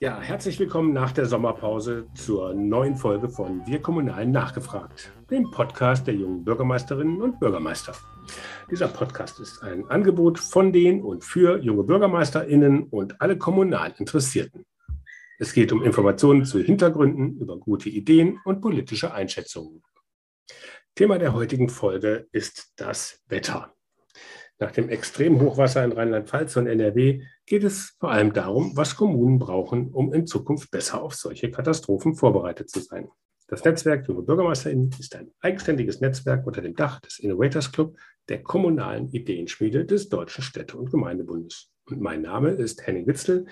Ja, herzlich willkommen nach der Sommerpause zur neuen Folge von Wir Kommunalen nachgefragt, dem Podcast der jungen Bürgermeisterinnen und Bürgermeister. Dieser Podcast ist ein Angebot von den und für junge Bürgermeisterinnen und alle kommunal Interessierten. Es geht um Informationen zu Hintergründen, über gute Ideen und politische Einschätzungen. Thema der heutigen Folge ist das Wetter. Nach dem Extremhochwasser in Rheinland-Pfalz und NRW geht es vor allem darum, was Kommunen brauchen, um in Zukunft besser auf solche Katastrophen vorbereitet zu sein. Das Netzwerk Junge BürgermeisterInnen ist ein eigenständiges Netzwerk unter dem Dach des Innovators Club, der kommunalen Ideenschmiede des Deutschen Städte- und Gemeindebundes. Und mein Name ist Henning Witzel.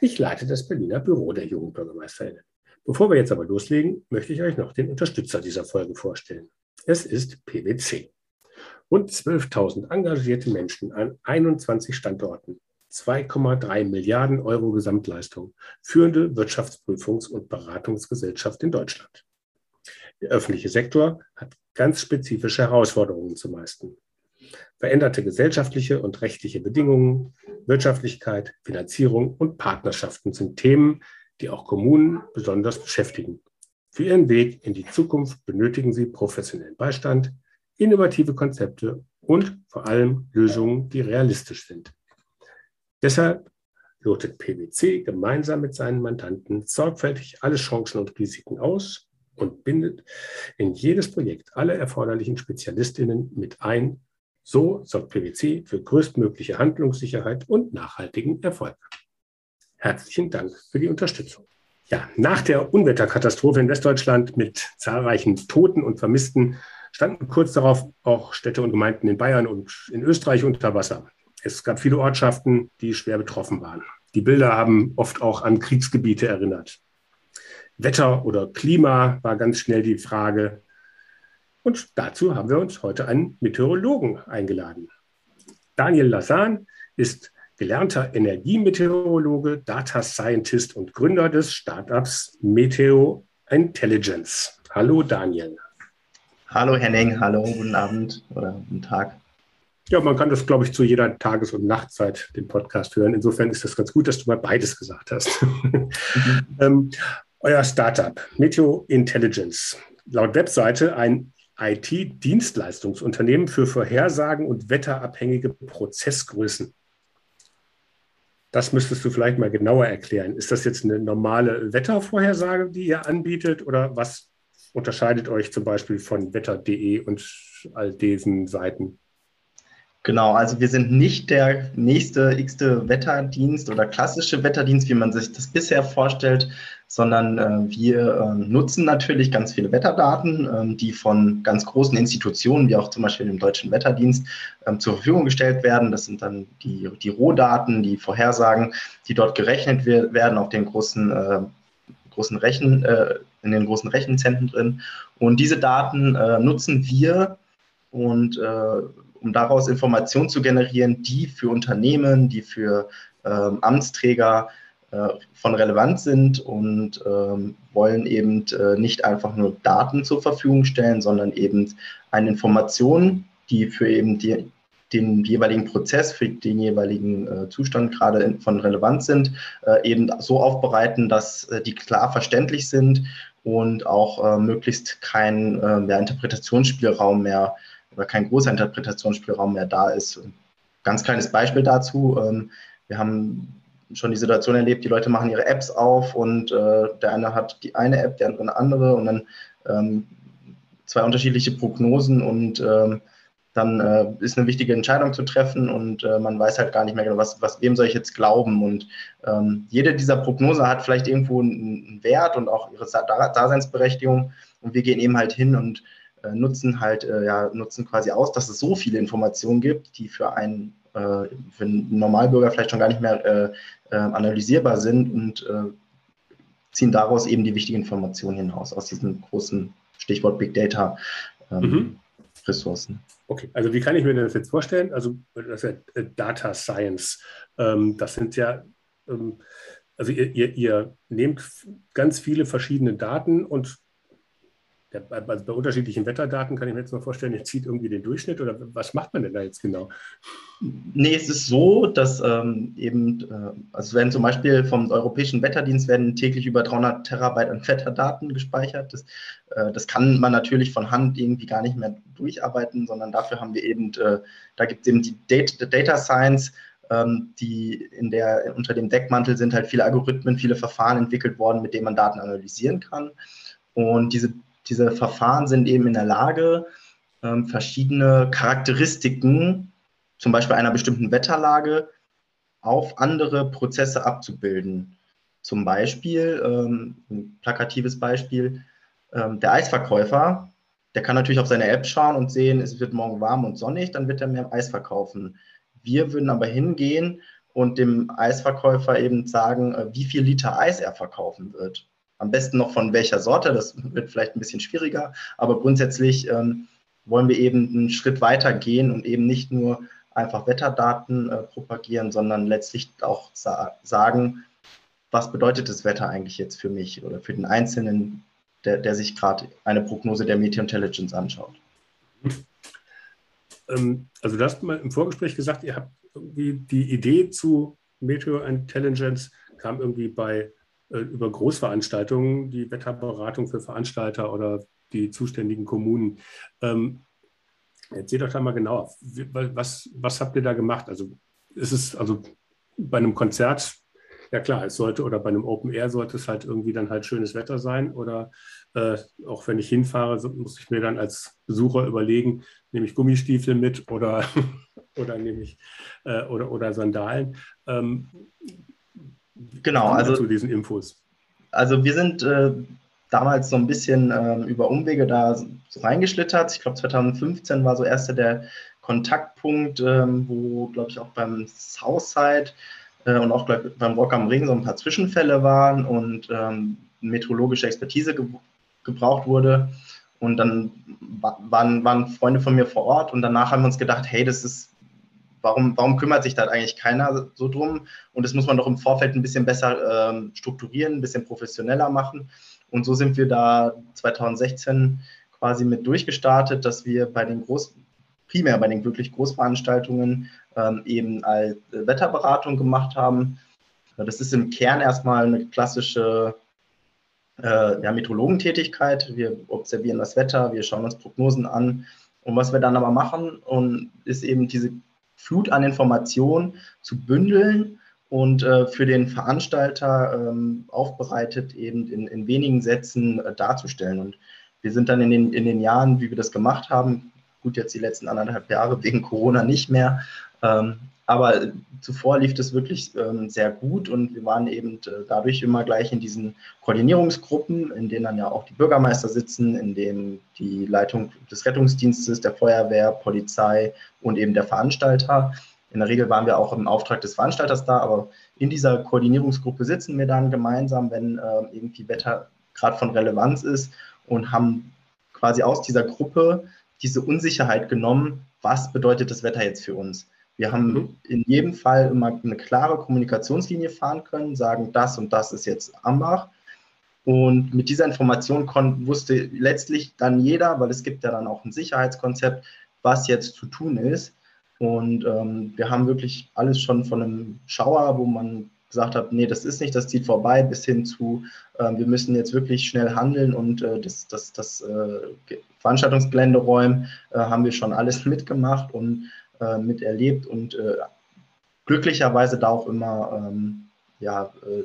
Ich leite das Berliner Büro der Jungen BürgermeisterInnen. Bevor wir jetzt aber loslegen, möchte ich euch noch den Unterstützer dieser Folge vorstellen. Es ist PwC. Rund 12.000 engagierte Menschen an 21 Standorten, 2,3 Milliarden Euro Gesamtleistung, führende Wirtschaftsprüfungs- und Beratungsgesellschaft in Deutschland. Der öffentliche Sektor hat ganz spezifische Herausforderungen zu meisten. Veränderte gesellschaftliche und rechtliche Bedingungen, Wirtschaftlichkeit, Finanzierung und Partnerschaften sind Themen, die auch Kommunen besonders beschäftigen. Für ihren Weg in die Zukunft benötigen sie professionellen Beistand, innovative Konzepte und vor allem Lösungen, die realistisch sind. Deshalb lotet PwC gemeinsam mit seinen Mandanten sorgfältig alle Chancen und Risiken aus und bindet in jedes Projekt alle erforderlichen Spezialistinnen mit ein. So sorgt PwC für größtmögliche Handlungssicherheit und nachhaltigen Erfolg. Herzlichen Dank für die Unterstützung. Ja, nach der Unwetterkatastrophe in Westdeutschland mit zahlreichen Toten und Vermissten standen kurz darauf auch Städte und Gemeinden in Bayern und in Österreich unter Wasser. Es gab viele Ortschaften, die schwer betroffen waren. Die Bilder haben oft auch an Kriegsgebiete erinnert. Wetter oder Klima war ganz schnell die Frage. Und dazu haben wir uns heute einen Meteorologen eingeladen. Daniel Lassan ist gelernter Energiemeteorologe, Data Scientist und Gründer des Startups Meteo Intelligence. Hallo Daniel. Hallo Henning, hallo, guten Abend oder guten Tag. Ja, man kann das, glaube ich, zu jeder Tages- und Nachtzeit den Podcast hören. Insofern ist das ganz gut, dass du mal beides gesagt hast. Mhm. ähm, euer Startup, Meteo Intelligence, laut Webseite ein IT-Dienstleistungsunternehmen für Vorhersagen und wetterabhängige Prozessgrößen. Das müsstest du vielleicht mal genauer erklären. Ist das jetzt eine normale Wettervorhersage, die ihr anbietet oder was unterscheidet euch zum Beispiel von wetter.de und all diesen Seiten? Genau, also wir sind nicht der nächste x-te Wetterdienst oder klassische Wetterdienst, wie man sich das bisher vorstellt, sondern äh, wir äh, nutzen natürlich ganz viele Wetterdaten, äh, die von ganz großen Institutionen, wie auch zum Beispiel dem Deutschen Wetterdienst, ähm, zur Verfügung gestellt werden. Das sind dann die, die Rohdaten, die Vorhersagen, die dort gerechnet werden auf den großen, äh, großen Rechen, äh, in den großen Rechenzentren drin. Und diese Daten äh, nutzen wir und um daraus Informationen zu generieren, die für Unternehmen, die für ähm, Amtsträger äh, von Relevanz sind und ähm, wollen eben äh, nicht einfach nur Daten zur Verfügung stellen, sondern eben eine Information, die für eben die, den jeweiligen Prozess, für den jeweiligen äh, Zustand gerade von Relevanz sind, äh, eben so aufbereiten, dass äh, die klar verständlich sind und auch äh, möglichst kein ja, Interpretationsspielraum mehr äh, oder kein großer Interpretationsspielraum mehr da ist. Ganz kleines Beispiel dazu. Ähm, wir haben schon die Situation erlebt, die Leute machen ihre Apps auf und äh, der eine hat die eine App, der andere eine andere und dann ähm, zwei unterschiedliche Prognosen und ähm, dann äh, ist eine wichtige Entscheidung zu treffen und äh, man weiß halt gar nicht mehr genau, was, was, wem soll ich jetzt glauben. Und ähm, jede dieser Prognose hat vielleicht irgendwo einen, Wert und auch ihre Daseinsberechtigung. Und wir gehen eben halt hin und äh, nutzen halt, äh, ja, nutzen quasi aus, dass es so viele Informationen gibt, die für einen, äh, für einen Normalbürger vielleicht schon gar nicht mehr äh, analysierbar sind und ziehen daraus eben die wichtigen Informationen hinaus, aus diesem großen Stichwort Big Data. Ähm, mhm. Ressourcen. Okay, also wie kann ich mir das jetzt vorstellen? Also das ist ja Data Science. Ähm, das sind ja, ähm, also ihr, ihr, ihr, nehmt ganz viele verschiedene Daten und der, also bei unterschiedlichen Wetterdaten kann ich mir jetzt mal vorstellen, ihr zieht irgendwie den Durchschnitt oder was macht man denn da jetzt genau? Nee, es ist so, dass ähm, eben, äh, also werden zum Beispiel vom Europäischen Wetterdienst werden täglich über 300 Terabyte an Wetterdaten gespeichert. Das, äh, das kann man natürlich von Hand irgendwie gar nicht mehr durcharbeiten, sondern dafür haben wir eben, äh, da gibt es eben die Data, Data Science, ähm, die in der, unter dem Deckmantel sind halt viele Algorithmen, viele Verfahren entwickelt worden, mit denen man Daten analysieren kann. Und diese diese Verfahren sind eben in der Lage, ähm, verschiedene Charakteristiken, zum Beispiel einer bestimmten Wetterlage, auf andere Prozesse abzubilden. Zum Beispiel, ähm, ein plakatives Beispiel, ähm, der Eisverkäufer, der kann natürlich auf seine App schauen und sehen, es wird morgen warm und sonnig, dann wird er mehr Eis verkaufen. Wir würden aber hingehen und dem Eisverkäufer eben sagen, äh, wie viel Liter Eis er verkaufen wird. Am besten noch von welcher Sorte, das wird vielleicht ein bisschen schwieriger, aber grundsätzlich ähm, wollen wir eben einen Schritt weiter gehen und eben nicht nur einfach Wetterdaten äh, propagieren, sondern letztlich auch sa sagen, was bedeutet das Wetter eigentlich jetzt für mich oder für den Einzelnen, der, der sich gerade eine Prognose der Meteo Intelligence anschaut. Ähm, also du hast mal im Vorgespräch gesagt, ihr habt irgendwie die Idee zu Meteo Intelligence kam irgendwie bei über Großveranstaltungen, die Wetterberatung für Veranstalter oder die zuständigen Kommunen. Ähm, erzähl doch da mal genau, was, was habt ihr da gemacht? Also ist es also bei einem Konzert, ja klar, es sollte oder bei einem Open Air sollte es halt irgendwie dann halt schönes Wetter sein oder äh, auch wenn ich hinfahre, muss ich mir dann als Besucher überlegen, nehme ich Gummistiefel mit oder, oder nehme ich äh, oder, oder Sandalen. Ähm, Genau, also zu diesen Infos. Also wir sind äh, damals so ein bisschen äh, über Umwege da so reingeschlittert. Ich glaube 2015 war so erster der Kontaktpunkt, ähm, wo, glaube ich, auch beim Southside äh, und auch glaub, beim Rock am Ring so ein paar Zwischenfälle waren und ähm, meteorologische Expertise ge gebraucht wurde. Und dann waren, waren Freunde von mir vor Ort und danach haben wir uns gedacht, hey, das ist warum, warum kümmert sich da eigentlich keiner so drum? Und das muss man doch im Vorfeld ein bisschen besser ähm, strukturieren, ein bisschen professioneller machen. Und so sind wir da 2016 quasi mit durchgestartet, dass wir bei den Groß, primär bei den wirklich Großveranstaltungen ähm, eben als Wetterberatung gemacht haben. Das ist im Kern erstmal eine klassische äh, ja, Meteorologentätigkeit. Wir observieren das Wetter, wir schauen uns Prognosen an. Und was wir dann aber machen, und ist eben diese Flut an Informationen zu bündeln und äh, für den Veranstalter ähm, aufbereitet eben in, in wenigen Sätzen äh, darzustellen. Und wir sind dann in den, in den Jahren, wie wir das gemacht haben, gut jetzt die letzten anderthalb Jahre wegen Corona nicht mehr, ähm, aber zuvor lief das wirklich ähm, sehr gut und wir waren eben äh, dadurch immer gleich in diesen Koordinierungsgruppen, in denen dann ja auch die Bürgermeister sitzen, in denen die Leitung des Rettungsdienstes, der Feuerwehr, Polizei und eben der Veranstalter. In der Regel waren wir auch im Auftrag des Veranstalters da, aber in dieser Koordinierungsgruppe sitzen wir dann gemeinsam, wenn äh, irgendwie Wetter gerade von Relevanz ist und haben quasi aus dieser Gruppe diese Unsicherheit genommen, was bedeutet das Wetter jetzt für uns? Wir haben mhm. in jedem Fall immer eine klare Kommunikationslinie fahren können, sagen, das und das ist jetzt Ambach. Und mit dieser Information wusste letztlich dann jeder, weil es gibt ja dann auch ein Sicherheitskonzept, was jetzt zu tun ist. Und ähm, wir haben wirklich alles schon von einem Schauer, wo man gesagt hat, nee, das ist nicht, das zieht vorbei, bis hin zu, äh, wir müssen jetzt wirklich schnell handeln und äh, das, das, das äh, Veranstaltungsgelände räumen, äh, haben wir schon alles mitgemacht und äh, miterlebt und äh, glücklicherweise da auch immer ähm, ja, äh,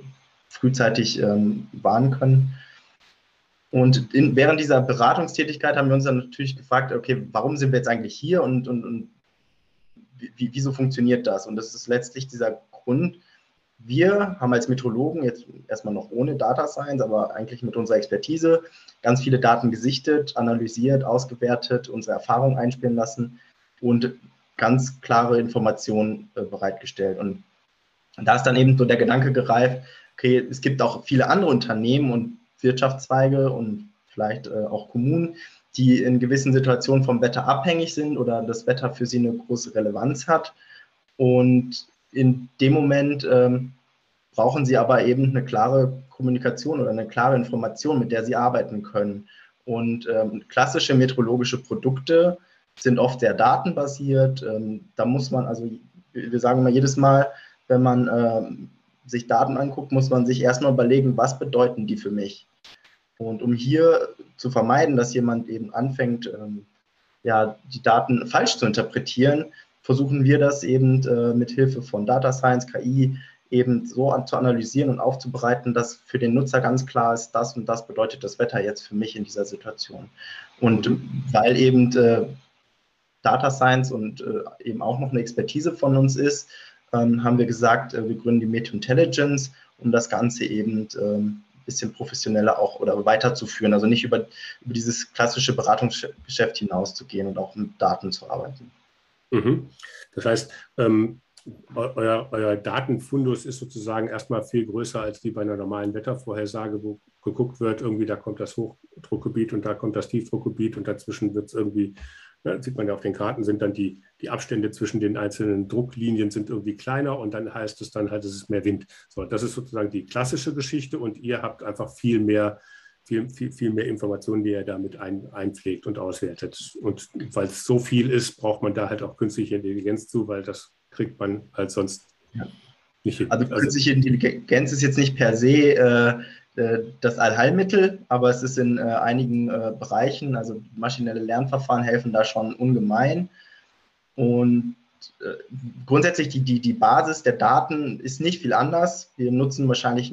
frühzeitig ähm, warnen können. Und in, während dieser Beratungstätigkeit haben wir uns dann natürlich gefragt, okay, warum sind wir jetzt eigentlich hier und, und, und wie, wieso funktioniert das? Und das ist letztlich dieser Grund, wir haben als Metrologen jetzt erstmal noch ohne Data Science, aber eigentlich mit unserer Expertise ganz viele Daten gesichtet, analysiert, ausgewertet, unsere Erfahrungen einspielen lassen und ganz klare Informationen äh, bereitgestellt. Und da ist dann eben so der Gedanke gereift, okay, es gibt auch viele andere Unternehmen und Wirtschaftszweige und vielleicht äh, auch Kommunen, die in gewissen Situationen vom Wetter abhängig sind oder das Wetter für sie eine große Relevanz hat. Und in dem Moment ähm, brauchen sie aber eben eine klare Kommunikation oder eine klare Information, mit der sie arbeiten können. Und ähm, klassische meteorologische Produkte sind oft sehr datenbasiert. Ähm, da muss man, also wir sagen immer jedes Mal, wenn man ähm, sich Daten anguckt, muss man sich erstmal überlegen, was bedeuten die für mich? Und um hier zu vermeiden, dass jemand eben anfängt, ähm, ja, die Daten falsch zu interpretieren, versuchen wir das eben äh, mit Hilfe von Data Science, KI eben so an, zu analysieren und aufzubereiten, dass für den Nutzer ganz klar ist, das und das bedeutet das Wetter jetzt für mich in dieser Situation. Und weil eben äh, Data Science und äh, eben auch noch eine Expertise von uns ist, ähm, haben wir gesagt, äh, wir gründen die Meteo Intelligence, um das Ganze eben ähm, bisschen professioneller auch oder weiterzuführen. Also nicht über, über dieses klassische Beratungsgeschäft hinauszugehen und auch mit Daten zu arbeiten. Mhm. Das heißt, ähm, euer, euer Datenfundus ist sozusagen erstmal viel größer als die bei einer normalen Wettervorhersage, wo geguckt wird, irgendwie da kommt das Hochdruckgebiet und da kommt das Tiefdruckgebiet und dazwischen wird es irgendwie, ne, sieht man ja auf den Karten, sind dann die, die Abstände zwischen den einzelnen Drucklinien sind irgendwie kleiner und dann heißt es dann halt, es ist mehr Wind. So, das ist sozusagen die klassische Geschichte und ihr habt einfach viel mehr viel, viel, viel mehr Informationen, die er damit ein, einpflegt und auswertet. Und weil es so viel ist, braucht man da halt auch künstliche Intelligenz zu, weil das kriegt man halt sonst ja. Nicht. Also, also künstliche Intelligenz ist jetzt nicht per se äh, äh, das Allheilmittel, aber es ist in äh, einigen äh, Bereichen, also maschinelle Lernverfahren helfen da schon ungemein. Und äh, grundsätzlich die, die, die Basis der Daten ist nicht viel anders. Wir nutzen wahrscheinlich,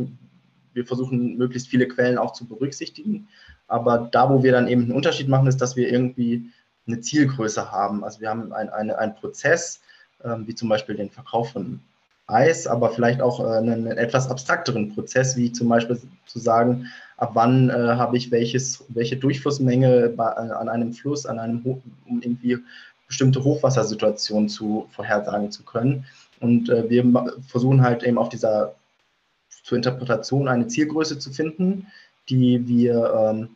wir versuchen möglichst viele Quellen auch zu berücksichtigen. Aber da, wo wir dann eben einen Unterschied machen, ist, dass wir irgendwie eine Zielgröße haben. Also wir haben ein, eine, einen Prozess, ähm, wie zum Beispiel den Verkauf von Eis, aber vielleicht auch äh, einen, etwas abstrakteren Prozess, wie zum Beispiel zu sagen, ab wann äh, habe ich welches, welche Durchflussmenge bei, äh, an einem Fluss, an einem, um irgendwie bestimmte Hochwassersituationen zu vorhersagen zu können. Und äh, wir versuchen halt eben auf dieser zur Interpretation eine Zielgröße zu finden, die wir ähm,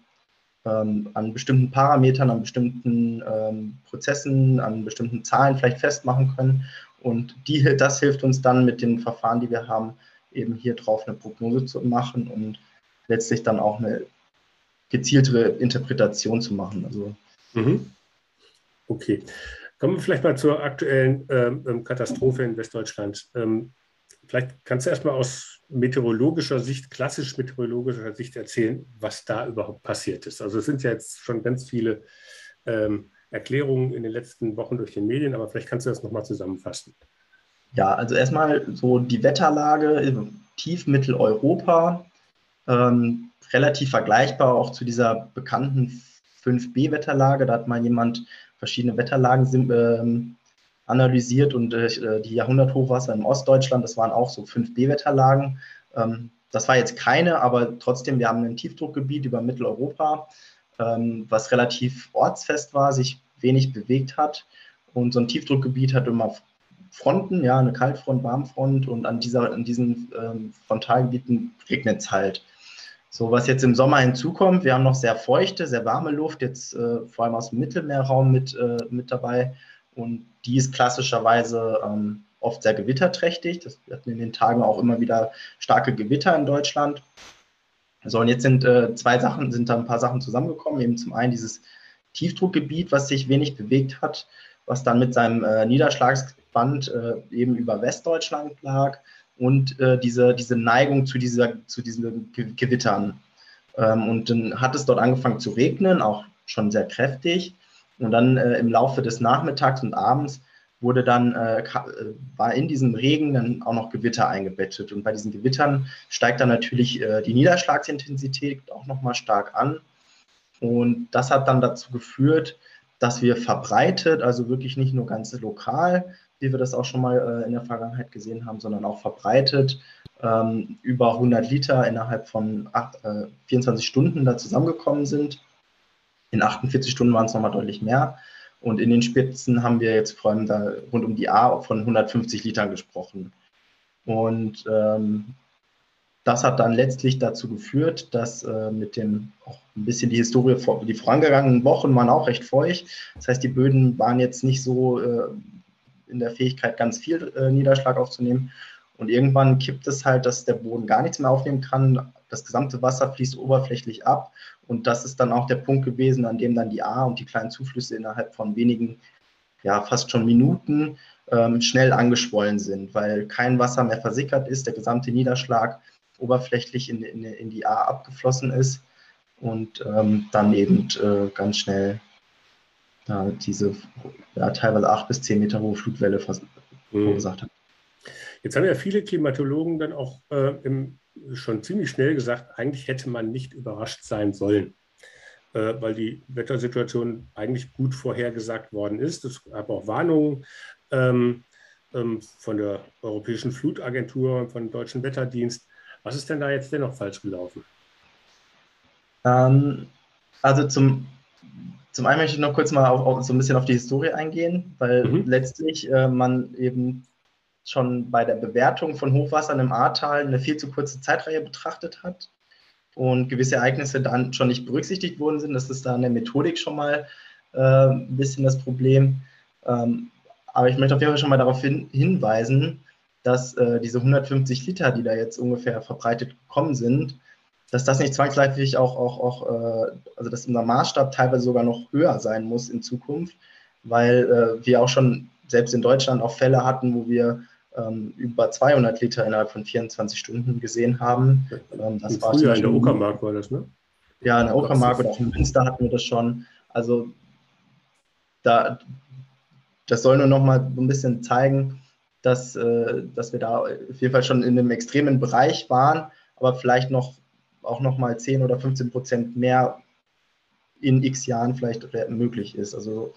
ähm, an bestimmten Parametern, an bestimmten ähm, Prozessen, an bestimmten Zahlen vielleicht festmachen können. Und die, das hilft uns dann mit den Verfahren, die wir haben, eben hier drauf eine Prognose zu machen und letztlich dann auch eine gezieltere Interpretation zu machen. Also, mhm. Okay. Kommen wir vielleicht mal zur aktuellen ähm, ähm Katastrophe in Westdeutschland. Ähm, vielleicht kannst du erstmal aus meteorologischer Sicht, klassisch meteorologischer Sicht erzählen, was da überhaupt passiert ist. Also es sind ja jetzt schon ganz viele ähm, Erklärungen in den letzten Wochen durch die Medien, aber vielleicht kannst du das nochmal zusammenfassen. Ja, also erstmal so die Wetterlage im Tiefmitteleuropa, ähm, relativ vergleichbar auch zu dieser bekannten 5B-Wetterlage. Da hat mal jemand verschiedene Wetterlagen ähm, analysiert und äh, die Jahrhunderthochwasser im Ostdeutschland, das waren auch so 5B-Wetterlagen. Ähm, das war jetzt keine, aber trotzdem, wir haben ein Tiefdruckgebiet über Mitteleuropa, ähm, was relativ ortsfest war, sich wenig bewegt hat. Und so ein Tiefdruckgebiet hat immer Fronten, ja, eine Kaltfront, Warmfront und an, dieser, an diesen ähm, Frontalgebieten regnet es halt. So, was jetzt im Sommer hinzukommt, wir haben noch sehr feuchte, sehr warme Luft, jetzt äh, vor allem aus dem Mittelmeerraum mit, äh, mit dabei. Und die ist klassischerweise ähm, oft sehr gewitterträchtig. Das, wir hatten in den Tagen auch immer wieder starke Gewitter in Deutschland. So, und jetzt sind äh, zwei Sachen, sind da ein paar Sachen zusammengekommen. Eben zum einen dieses Tiefdruckgebiet, was sich wenig bewegt hat, was dann mit seinem äh, Niederschlagsband äh, eben über Westdeutschland lag und äh, diese, diese Neigung zu, dieser, zu diesen Gewittern. Ähm, und dann hat es dort angefangen zu regnen, auch schon sehr kräftig. Und dann äh, im Laufe des Nachmittags und Abends wurde dann, äh, äh, war in diesem Regen dann auch noch Gewitter eingebettet. Und bei diesen Gewittern steigt dann natürlich äh, die Niederschlagsintensität auch nochmal stark an. Und das hat dann dazu geführt, dass wir verbreitet, also wirklich nicht nur ganz lokal, wie wir das auch schon mal äh, in der Vergangenheit gesehen haben, sondern auch verbreitet ähm, über 100 Liter innerhalb von acht, 24 äh, Stunden da zusammengekommen sind. In 48 Stunden waren es nochmal deutlich mehr. Und in den Spitzen haben wir jetzt vor allem da rund um die A von 150 Litern gesprochen. Und ähm, das hat dann letztlich dazu geführt, dass äh, mit dem auch ein bisschen die Historie, die vorangegangenen Wochen waren auch recht feucht. Das heißt, die Böden waren jetzt nicht so äh, in der Fähigkeit, ganz viel äh, Niederschlag aufzunehmen. Und irgendwann kippt es halt, dass der Boden gar nichts mehr aufnehmen kann, das gesamte Wasser fließt oberflächlich ab. Und das ist dann auch der Punkt gewesen, an dem dann die A und die kleinen Zuflüsse innerhalb von wenigen, ja, fast schon Minuten ähm, schnell angeschwollen sind, weil kein Wasser mehr versickert ist, der gesamte Niederschlag oberflächlich in, in, in die A abgeflossen ist und ähm, dann eben äh, ganz schnell ja, diese ja, teilweise acht bis zehn Meter hohe Flutwelle mhm. verursacht hat. Jetzt haben ja viele Klimatologen dann auch äh, im, schon ziemlich schnell gesagt, eigentlich hätte man nicht überrascht sein sollen, äh, weil die Wettersituation eigentlich gut vorhergesagt worden ist. Es gab auch Warnungen ähm, ähm, von der Europäischen Flutagentur und vom Deutschen Wetterdienst. Was ist denn da jetzt dennoch falsch gelaufen? Ähm, also zum, zum einen möchte ich noch kurz mal auf, auf, so ein bisschen auf die Historie eingehen, weil mhm. letztlich äh, man eben schon bei der Bewertung von Hochwassern im Ahrtal eine viel zu kurze Zeitreihe betrachtet hat und gewisse Ereignisse dann schon nicht berücksichtigt worden sind. Das ist da in der Methodik schon mal äh, ein bisschen das Problem. Ähm, aber ich möchte auf jeden Fall schon mal darauf hin, hinweisen, dass äh, diese 150 Liter, die da jetzt ungefähr verbreitet gekommen sind, dass das nicht zwangsläufig auch, auch, auch äh, also dass unser Maßstab teilweise sogar noch höher sein muss in Zukunft, weil äh, wir auch schon selbst in Deutschland auch Fälle hatten, wo wir ähm, über 200 Liter innerhalb von 24 Stunden gesehen haben. Ähm, das war früher in der Uckermark war das, ne? Ja, in der Uckermark oder auch in Münster hatten wir das schon. Also da, das soll nur noch mal so ein bisschen zeigen, dass, äh, dass wir da auf jeden Fall schon in einem extremen Bereich waren, aber vielleicht noch auch noch mal 10 oder 15 Prozent mehr in x Jahren vielleicht möglich ist. Also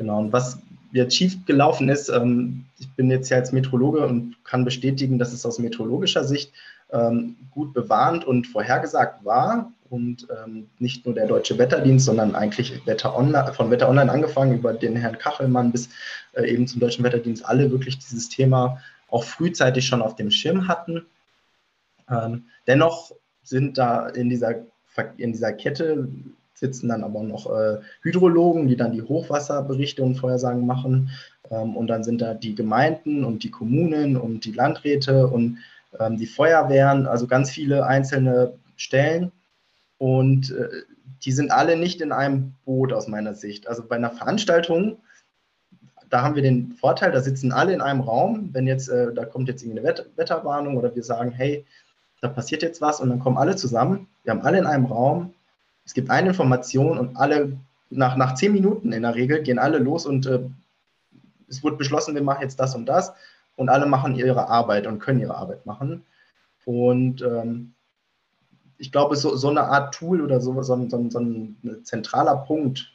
Genau, und was jetzt schief gelaufen ist, ähm, ich bin jetzt ja als Meteorologe und kann bestätigen, dass es aus meteorologischer Sicht ähm, gut bewarnt und vorhergesagt war. Und ähm, nicht nur der Deutsche Wetterdienst, sondern eigentlich Wetter Online, von Wetter Online angefangen über den Herrn Kachelmann bis äh, eben zum Deutschen Wetterdienst, alle wirklich dieses Thema auch frühzeitig schon auf dem Schirm hatten. Ähm, dennoch sind da in dieser, in dieser Kette sitzen dann aber noch äh, Hydrologen, die dann die Hochwasserberichte und Vorhersagen machen. Ähm, und dann sind da die Gemeinden und die Kommunen und die Landräte und ähm, die Feuerwehren, also ganz viele einzelne Stellen. Und äh, die sind alle nicht in einem Boot aus meiner Sicht. Also bei einer Veranstaltung, da haben wir den Vorteil, da sitzen alle in einem Raum. Wenn jetzt, äh, da kommt jetzt irgendeine Wett Wetterwarnung oder wir sagen, hey, da passiert jetzt was und dann kommen alle zusammen. Wir haben alle in einem Raum es gibt eine Information und alle, nach, nach zehn Minuten in der Regel, gehen alle los und äh, es wird beschlossen, wir machen jetzt das und das und alle machen ihre Arbeit und können ihre Arbeit machen. Und ähm, ich glaube, so, so eine Art Tool oder so, so, so, so ein zentraler Punkt,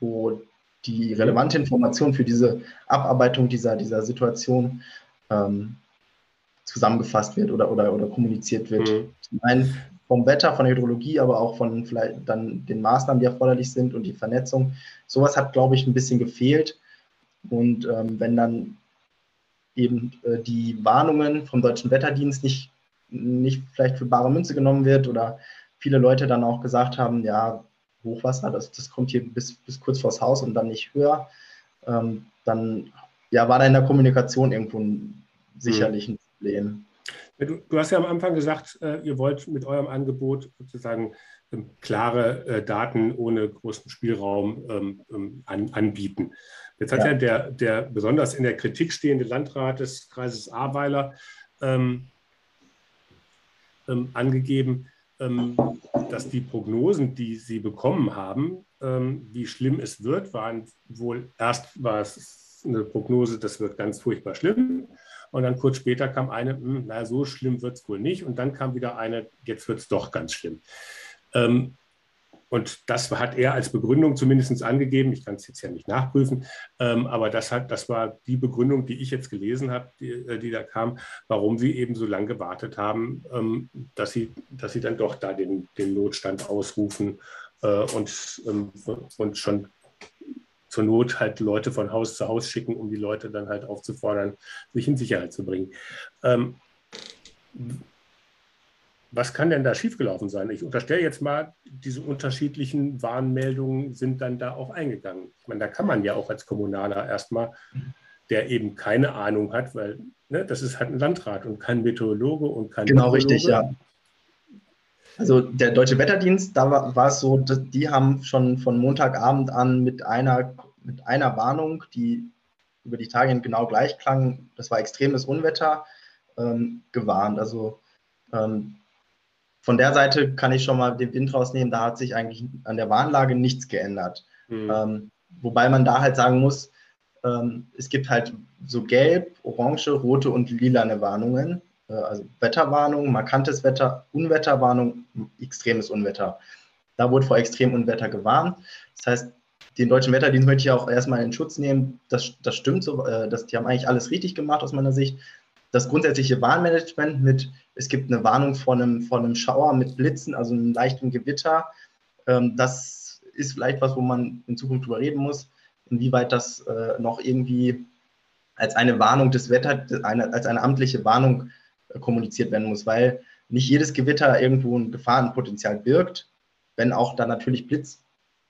wo die relevante Information für diese Abarbeitung dieser, dieser Situation ähm, zusammengefasst wird oder, oder, oder kommuniziert wird. Mhm. Zum einen vom Wetter, von der Hydrologie, aber auch von vielleicht dann den Maßnahmen, die erforderlich sind und die Vernetzung. Sowas hat, glaube ich, ein bisschen gefehlt. Und ähm, wenn dann eben äh, die Warnungen vom Deutschen Wetterdienst nicht, nicht vielleicht für bare Münze genommen wird oder viele Leute dann auch gesagt haben, ja, Hochwasser, das, das kommt hier bis, bis kurz vors Haus und dann nicht höher, ähm, dann ja, war da in der Kommunikation irgendwo ein, sicherlich ein Problem. Du, du, hast ja am Anfang gesagt, äh, ihr wollt mit eurem Angebot sozusagen ähm, klare äh, Daten ohne großen Spielraum ähm, ähm, an, anbieten. Jetzt hat ja, ja der, der, besonders in der Kritik stehende Landrat des Kreises Ahrweiler ähm, ähm, angegeben, ähm, dass die Prognosen, die sie bekommen haben, wie schlimm es wird, waren wohl erst war es eine Prognose, das wird ganz furchtbar schlimm. Und dann kurz später kam eine, hm, na, so schlimm wird es wohl nicht. Und dann kam wieder eine, jetzt wird es doch ganz schlimm. Ähm, und das hat er als Begründung zumindest angegeben. Ich kann es jetzt ja nicht nachprüfen, ähm, aber das, hat, das war die Begründung, die ich jetzt gelesen habe, die, äh, die da kam, warum sie eben so lange gewartet haben, ähm, dass, sie, dass sie dann doch da den, den Notstand ausrufen äh, und, ähm, und schon zur Not halt Leute von Haus zu Haus schicken, um die Leute dann halt aufzufordern, sich in Sicherheit zu bringen. Ähm, was kann denn da schiefgelaufen sein? Ich unterstelle jetzt mal, diese unterschiedlichen Warnmeldungen sind dann da auch eingegangen. Ich meine, da kann man ja auch als Kommunaler erstmal, der eben keine Ahnung hat, weil ne, das ist halt ein Landrat und kein Meteorologe und kein Genau, Meteorologe. richtig, ja. Also der Deutsche Wetterdienst, da war, war es so, die haben schon von Montagabend an mit einer, mit einer Warnung, die über die Tage genau gleich klang, das war extremes Unwetter, ähm, gewarnt. Also ähm, von der Seite kann ich schon mal den Wind rausnehmen, da hat sich eigentlich an der Warnlage nichts geändert. Mhm. Ähm, wobei man da halt sagen muss, ähm, es gibt halt so gelb, orange, rote und lilane Warnungen. Äh, also Wetterwarnung, markantes Wetter, Unwetterwarnung, extremes Unwetter. Da wurde vor extremem Unwetter gewarnt. Das heißt, den deutschen Wetterdienst möchte ich auch erstmal in Schutz nehmen. Das, das stimmt so, äh, das, die haben eigentlich alles richtig gemacht aus meiner Sicht. Das grundsätzliche Warnmanagement mit, es gibt eine Warnung vor einem, vor einem Schauer mit Blitzen, also einem leichten Gewitter, ähm, das ist vielleicht was, wo man in Zukunft drüber reden muss, inwieweit das äh, noch irgendwie als eine Warnung des Wetters, als eine amtliche Warnung kommuniziert werden muss, weil nicht jedes Gewitter irgendwo ein Gefahrenpotenzial birgt, wenn auch da natürlich Blitz,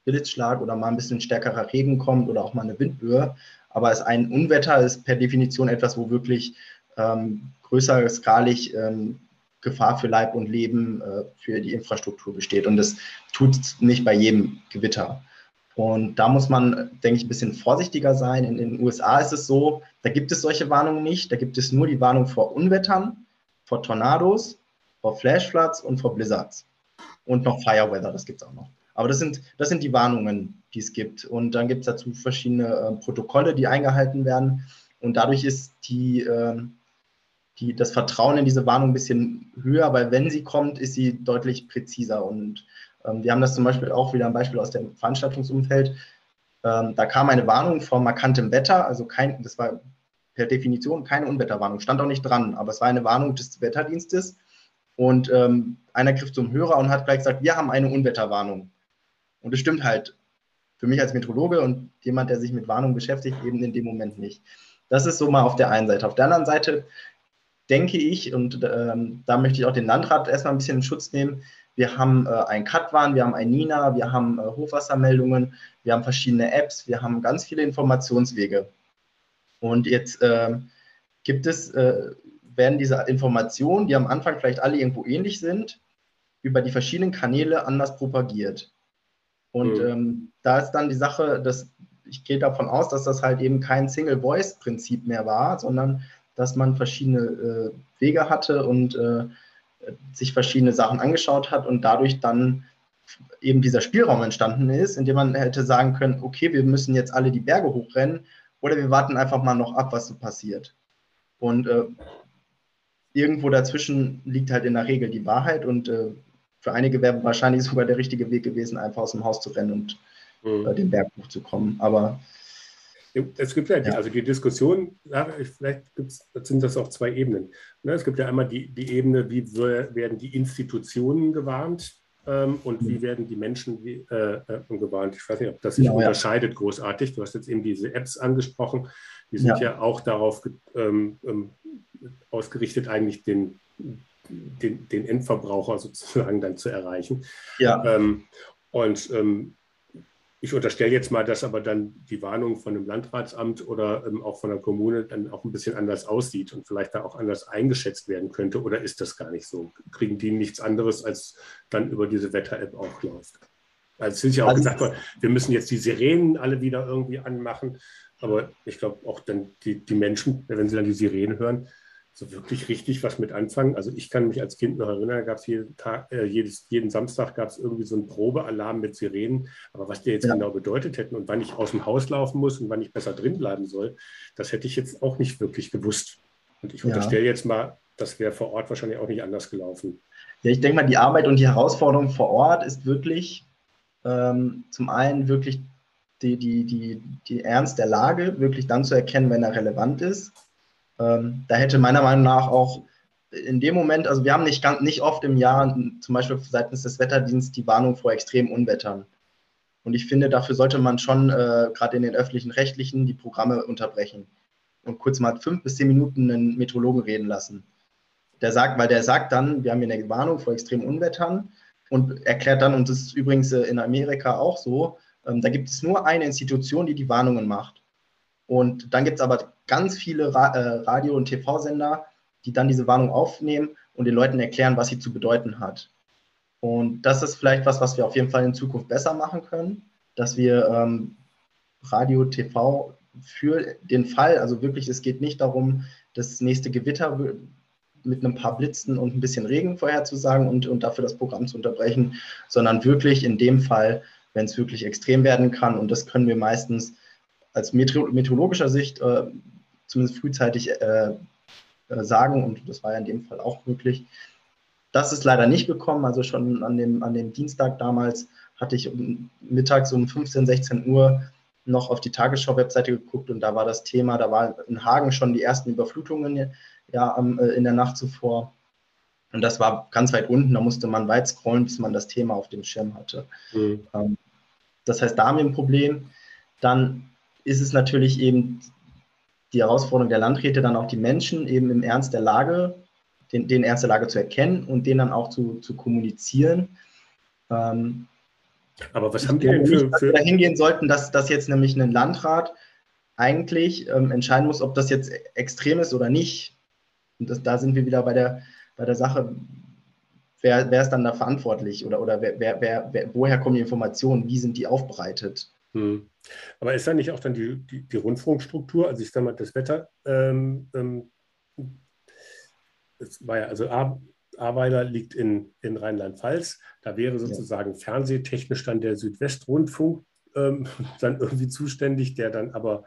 Blitzschlag oder mal ein bisschen stärkerer Regen kommt oder auch mal eine Windböe. Aber es ein Unwetter ist per Definition etwas, wo wirklich ähm, größer skalig ähm, Gefahr für Leib und Leben äh, für die Infrastruktur besteht. Und das tut es nicht bei jedem Gewitter. Und da muss man, denke ich, ein bisschen vorsichtiger sein. In den USA ist es so, da gibt es solche Warnungen nicht. Da gibt es nur die Warnung vor Unwettern vor Tornados, vor Flashfloods und vor Blizzards. Und noch Fireweather, das gibt es auch noch. Aber das sind, das sind die Warnungen, die es gibt. Und dann gibt es dazu verschiedene äh, Protokolle, die eingehalten werden. Und dadurch ist die, äh, die, das Vertrauen in diese Warnung ein bisschen höher, weil wenn sie kommt, ist sie deutlich präziser. Und ähm, wir haben das zum Beispiel auch wieder ein Beispiel aus dem Veranstaltungsumfeld. Ähm, da kam eine Warnung vor markantem Wetter, also kein, das war per Definition keine Unwetterwarnung, stand auch nicht dran, aber es war eine Warnung des Wetterdienstes. Und ähm, einer griff zum Hörer und hat gleich gesagt, wir haben eine Unwetterwarnung. Und das stimmt halt für mich als Meteorologe und jemand, der sich mit Warnung beschäftigt, eben in dem Moment nicht. Das ist so mal auf der einen Seite. Auf der anderen Seite denke ich, und ähm, da möchte ich auch den Landrat erstmal ein bisschen in Schutz nehmen, wir haben äh, ein Katwan, wir haben ein Nina, wir haben äh, Hochwassermeldungen, wir haben verschiedene Apps, wir haben ganz viele Informationswege. Und jetzt äh, gibt es, äh, werden diese Informationen, die am Anfang vielleicht alle irgendwo ähnlich sind, über die verschiedenen Kanäle anders propagiert. Und mhm. ähm, da ist dann die Sache, dass ich gehe davon aus, dass das halt eben kein Single-Voice-Prinzip mehr war, sondern dass man verschiedene äh, Wege hatte und äh, sich verschiedene Sachen angeschaut hat und dadurch dann eben dieser Spielraum entstanden ist, in dem man hätte sagen können, okay, wir müssen jetzt alle die Berge hochrennen oder wir warten einfach mal noch ab, was so passiert. Und äh, irgendwo dazwischen liegt halt in der Regel die Wahrheit und äh, für einige wäre wahrscheinlich sogar der richtige Weg gewesen, einfach aus dem Haus zu rennen und mhm. äh, den Berg hochzukommen. Aber es gibt ja, die, also die Diskussion, vielleicht sind das auch zwei Ebenen. Ne, es gibt ja einmal die, die Ebene, wie werden die Institutionen gewarnt ähm, und wie werden die Menschen äh, äh, gewarnt. Ich weiß nicht, ob das sich ja, unterscheidet ja. großartig. Du hast jetzt eben diese Apps angesprochen. Die sind ja, ja auch darauf ähm, ähm, ausgerichtet, eigentlich den, den, den, Endverbraucher sozusagen dann zu erreichen. Ja. Ähm, und ähm, ich unterstelle jetzt mal, dass aber dann die Warnung von einem Landratsamt oder ähm, auch von der Kommune dann auch ein bisschen anders aussieht und vielleicht da auch anders eingeschätzt werden könnte. Oder ist das gar nicht so? Kriegen die nichts anderes, als dann über diese Wetter-App auch läuft? Also es ist ja auch also, gesagt worden, wir müssen jetzt die Sirenen alle wieder irgendwie anmachen. Aber ich glaube auch dann die, die Menschen, wenn sie dann die Sirenen hören, so wirklich richtig was mit anfangen. Also ich kann mich als Kind noch erinnern, gab es jeden Tag, äh, jedes, jeden Samstag gab es irgendwie so einen Probealarm mit Sirenen. Aber was der jetzt ja. genau bedeutet hätten und wann ich aus dem Haus laufen muss und wann ich besser drin bleiben soll, das hätte ich jetzt auch nicht wirklich gewusst. Und ich unterstelle jetzt mal, das wäre vor Ort wahrscheinlich auch nicht anders gelaufen. Ja, ich denke mal, die Arbeit und die Herausforderung vor Ort ist wirklich ähm, zum einen wirklich die, die, die, die Ernst der Lage, wirklich dann zu erkennen, wenn er relevant ist ähm, da hätte meiner Meinung nach auch in dem Moment, also wir haben nicht, ganz, nicht oft im Jahr, zum Beispiel seitens des Wetterdienstes, die Warnung vor extremen Unwettern. Und ich finde, dafür sollte man schon äh, gerade in den öffentlichen Rechtlichen die Programme unterbrechen und kurz mal fünf bis zehn Minuten einen Meteorologen reden lassen. Der sagt, weil der sagt dann, wir haben hier eine Warnung vor extremen Unwettern und erklärt dann, und das ist übrigens äh, in Amerika auch so, ähm, da gibt es nur eine Institution, die die Warnungen macht. Und dann gibt es aber ganz viele Ra äh, Radio- und TV-Sender, die dann diese Warnung aufnehmen und den Leuten erklären, was sie zu bedeuten hat. Und das ist vielleicht was, was wir auf jeden Fall in Zukunft besser machen können, dass wir ähm, Radio, TV für den Fall, also wirklich, es geht nicht darum, das nächste Gewitter mit ein paar Blitzen und ein bisschen Regen vorherzusagen und, und dafür das Programm zu unterbrechen, sondern wirklich in dem Fall, wenn es wirklich extrem werden kann, und das können wir meistens als meteorologischer Sicht äh, zumindest frühzeitig äh, äh, sagen, und das war ja in dem Fall auch möglich, das ist leider nicht gekommen. Also schon an dem, an dem Dienstag damals hatte ich mittags um 15, 16 Uhr noch auf die Tagesschau-Webseite geguckt und da war das Thema, da war in Hagen schon die ersten Überflutungen ja, äh, in der Nacht zuvor. Und das war ganz weit unten, da musste man weit scrollen, bis man das Thema auf dem Schirm hatte. Mhm. Ähm, das heißt, da haben wir ein Problem. Dann ist es natürlich eben die Herausforderung der Landräte, dann auch die Menschen eben im Ernst der Lage den, den Ernst der Lage zu erkennen und den dann auch zu, zu kommunizieren. Ähm, aber was haben die denn für, nicht, dass wir da hingehen sollten, dass, dass jetzt nämlich ein Landrat eigentlich ähm, entscheiden muss, ob das jetzt extrem ist oder nicht. Und das, da sind wir wieder bei der, bei der Sache, wer, wer ist dann da verantwortlich oder, oder wer, wer, wer, woher kommen die Informationen, wie sind die aufbereitet? Hm. Aber ist da nicht auch dann die, die, die Rundfunkstruktur, also ich sage mal, das Wetter ähm, ähm, es war ja, also Ahrweiler liegt in, in Rheinland-Pfalz. Da wäre sozusagen ja. fernsehtechnisch dann der Südwestrundfunk ähm, dann irgendwie zuständig, der dann aber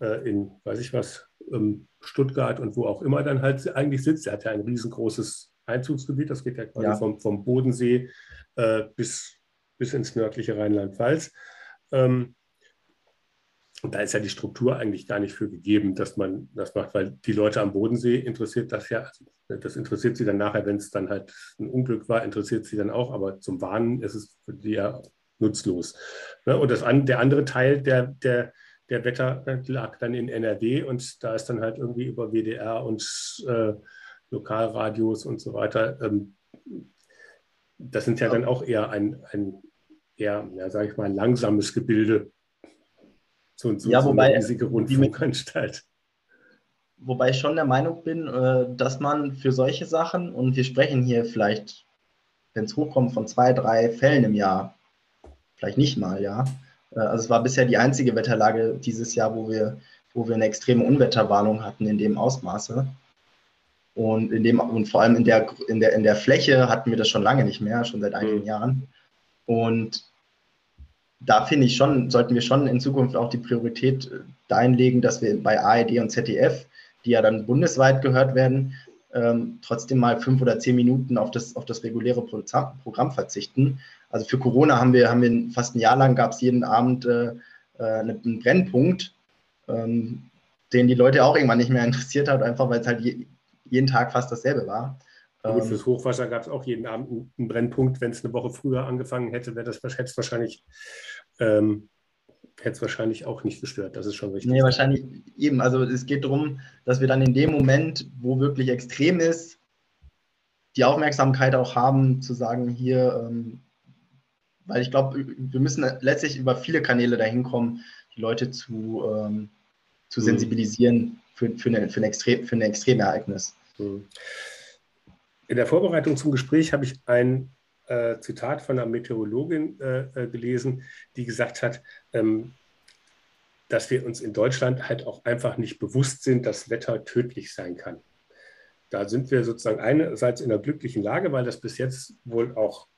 äh, in, weiß ich was, ähm, Stuttgart und wo auch immer dann halt eigentlich sitzt. Er hat ja ein riesengroßes Einzugsgebiet, das geht ja quasi ja. Vom, vom Bodensee äh, bis, bis ins nördliche Rheinland-Pfalz. Ähm, da ist ja die Struktur eigentlich gar nicht für gegeben, dass man das macht, weil die Leute am Bodensee interessiert das ja, also das interessiert sie dann nachher, wenn es dann halt ein Unglück war, interessiert sie dann auch, aber zum Warnen ist es für die ja nutzlos. Ne? Und das, der andere Teil der, der, der Wetter lag dann in NRW und da ist dann halt irgendwie über WDR und äh, Lokalradios und so weiter. Ähm, das sind ja dann auch eher ein, ein eher, ja, sage ich mal, langsames Gebilde so, so, ja, wobei, so eine riesige Rundfunkanstalt. Wobei ich schon der Meinung bin, äh, dass man für solche Sachen, und wir sprechen hier vielleicht, wenn es hochkommt, von zwei, drei Fällen im Jahr, vielleicht nicht mal, ja. Äh, also es war bisher die einzige Wetterlage dieses Jahr, wo wir, wo wir eine extreme Unwetterwarnung hatten in dem Ausmaße. Und, in dem, und vor allem in der, in, der, in der Fläche hatten wir das schon lange nicht mehr, schon seit einigen mhm. Jahren. Und da finde ich schon, sollten wir schon in Zukunft auch die Priorität äh, dahin legen, dass wir bei ARD und ZDF, die ja dann bundesweit gehört werden, ähm, trotzdem mal fünf oder zehn Minuten auf das, auf das reguläre Programm verzichten. Also für Corona haben wir, haben wir fast ein Jahr lang gab es jeden Abend äh, äh, einen Brennpunkt, ähm, den die Leute auch irgendwann nicht mehr interessiert hat, einfach weil es halt je, jeden Tag fast dasselbe war. Gut, ähm, fürs Hochwasser gab es auch jeden Abend einen Brennpunkt. Wenn es eine Woche früher angefangen hätte, wäre das hätte es wahrscheinlich, ähm, hätte es wahrscheinlich auch nicht gestört. Das ist schon richtig. Nee, wahrscheinlich eben. Also es geht darum, dass wir dann in dem Moment, wo wirklich extrem ist, die Aufmerksamkeit auch haben, zu sagen, hier, ähm, weil ich glaube, wir müssen letztlich über viele Kanäle dahin kommen, die Leute zu, ähm, zu mhm. sensibilisieren für, für, eine, für, ein extrem, für ein Extremereignis. Mhm. In der Vorbereitung zum Gespräch habe ich ein äh, Zitat von einer Meteorologin äh, äh, gelesen, die gesagt hat, ähm, dass wir uns in Deutschland halt auch einfach nicht bewusst sind, dass Wetter tödlich sein kann. Da sind wir sozusagen einerseits in einer glücklichen Lage, weil das bis jetzt wohl auch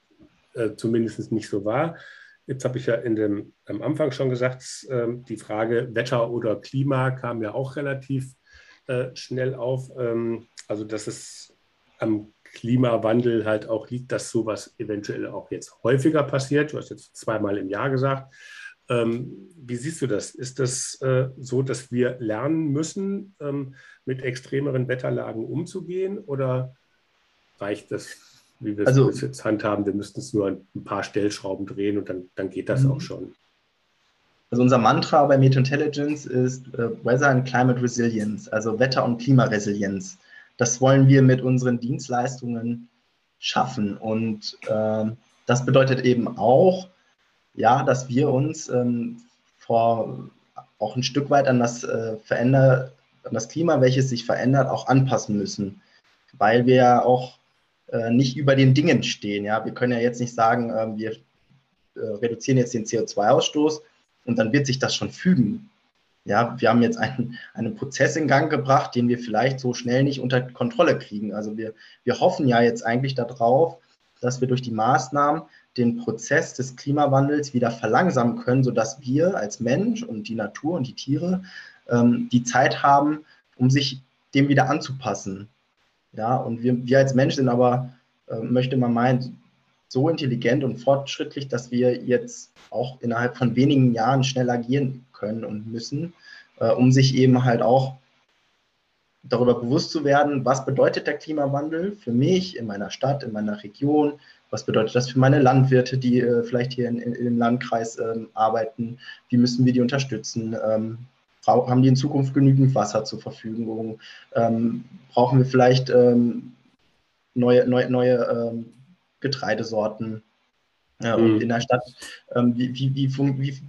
äh, zumindest nicht so war. Jetzt habe ich ja in dem, am Anfang schon gesagt, äh, die Frage Wetter oder Klima kam ja auch relativ äh, schnell auf. Ähm, also, dass es am Klimawandel halt auch liegt, dass sowas eventuell auch jetzt häufiger passiert. Du hast jetzt zweimal im Jahr gesagt. Ähm, wie siehst du das? Ist das äh, so, dass wir lernen müssen, ähm, mit extremeren Wetterlagen umzugehen oder reicht das, wie wir also, es jetzt handhaben? Wir müssten es nur ein paar Stellschrauben drehen und dann, dann geht das mhm. auch schon. Also unser Mantra bei Meteor Intelligence ist äh, Weather and Climate Resilience, also Wetter- und Klimaresilienz das wollen wir mit unseren Dienstleistungen schaffen. Und äh, das bedeutet eben auch, ja, dass wir uns ähm, vor auch ein Stück weit an das äh, verändert, an das Klima, welches sich verändert, auch anpassen müssen. Weil wir ja auch äh, nicht über den Dingen stehen. Ja? Wir können ja jetzt nicht sagen, äh, wir reduzieren jetzt den CO2-Ausstoß und dann wird sich das schon fügen. Ja, wir haben jetzt einen, einen Prozess in Gang gebracht, den wir vielleicht so schnell nicht unter Kontrolle kriegen. Also wir, wir hoffen ja jetzt eigentlich darauf, dass wir durch die Maßnahmen den Prozess des Klimawandels wieder verlangsamen können, sodass wir als Mensch und die Natur und die Tiere ähm, die Zeit haben, um sich dem wieder anzupassen. Ja, und wir, wir als Mensch sind aber, äh, möchte man meinen, so intelligent und fortschrittlich, dass wir jetzt auch innerhalb von wenigen Jahren schnell agieren können und müssen, äh, um sich eben halt auch darüber bewusst zu werden, was bedeutet der Klimawandel für mich in meiner Stadt, in meiner Region, was bedeutet das für meine Landwirte, die äh, vielleicht hier in, in, im Landkreis ähm, arbeiten, wie müssen wir die unterstützen, ähm, haben die in Zukunft genügend Wasser zur Verfügung, ähm, brauchen wir vielleicht ähm, neue, neue, neue ähm, Getreidesorten. Ja, mhm. Und in der Stadt, ähm, wie, wie, wie, wie,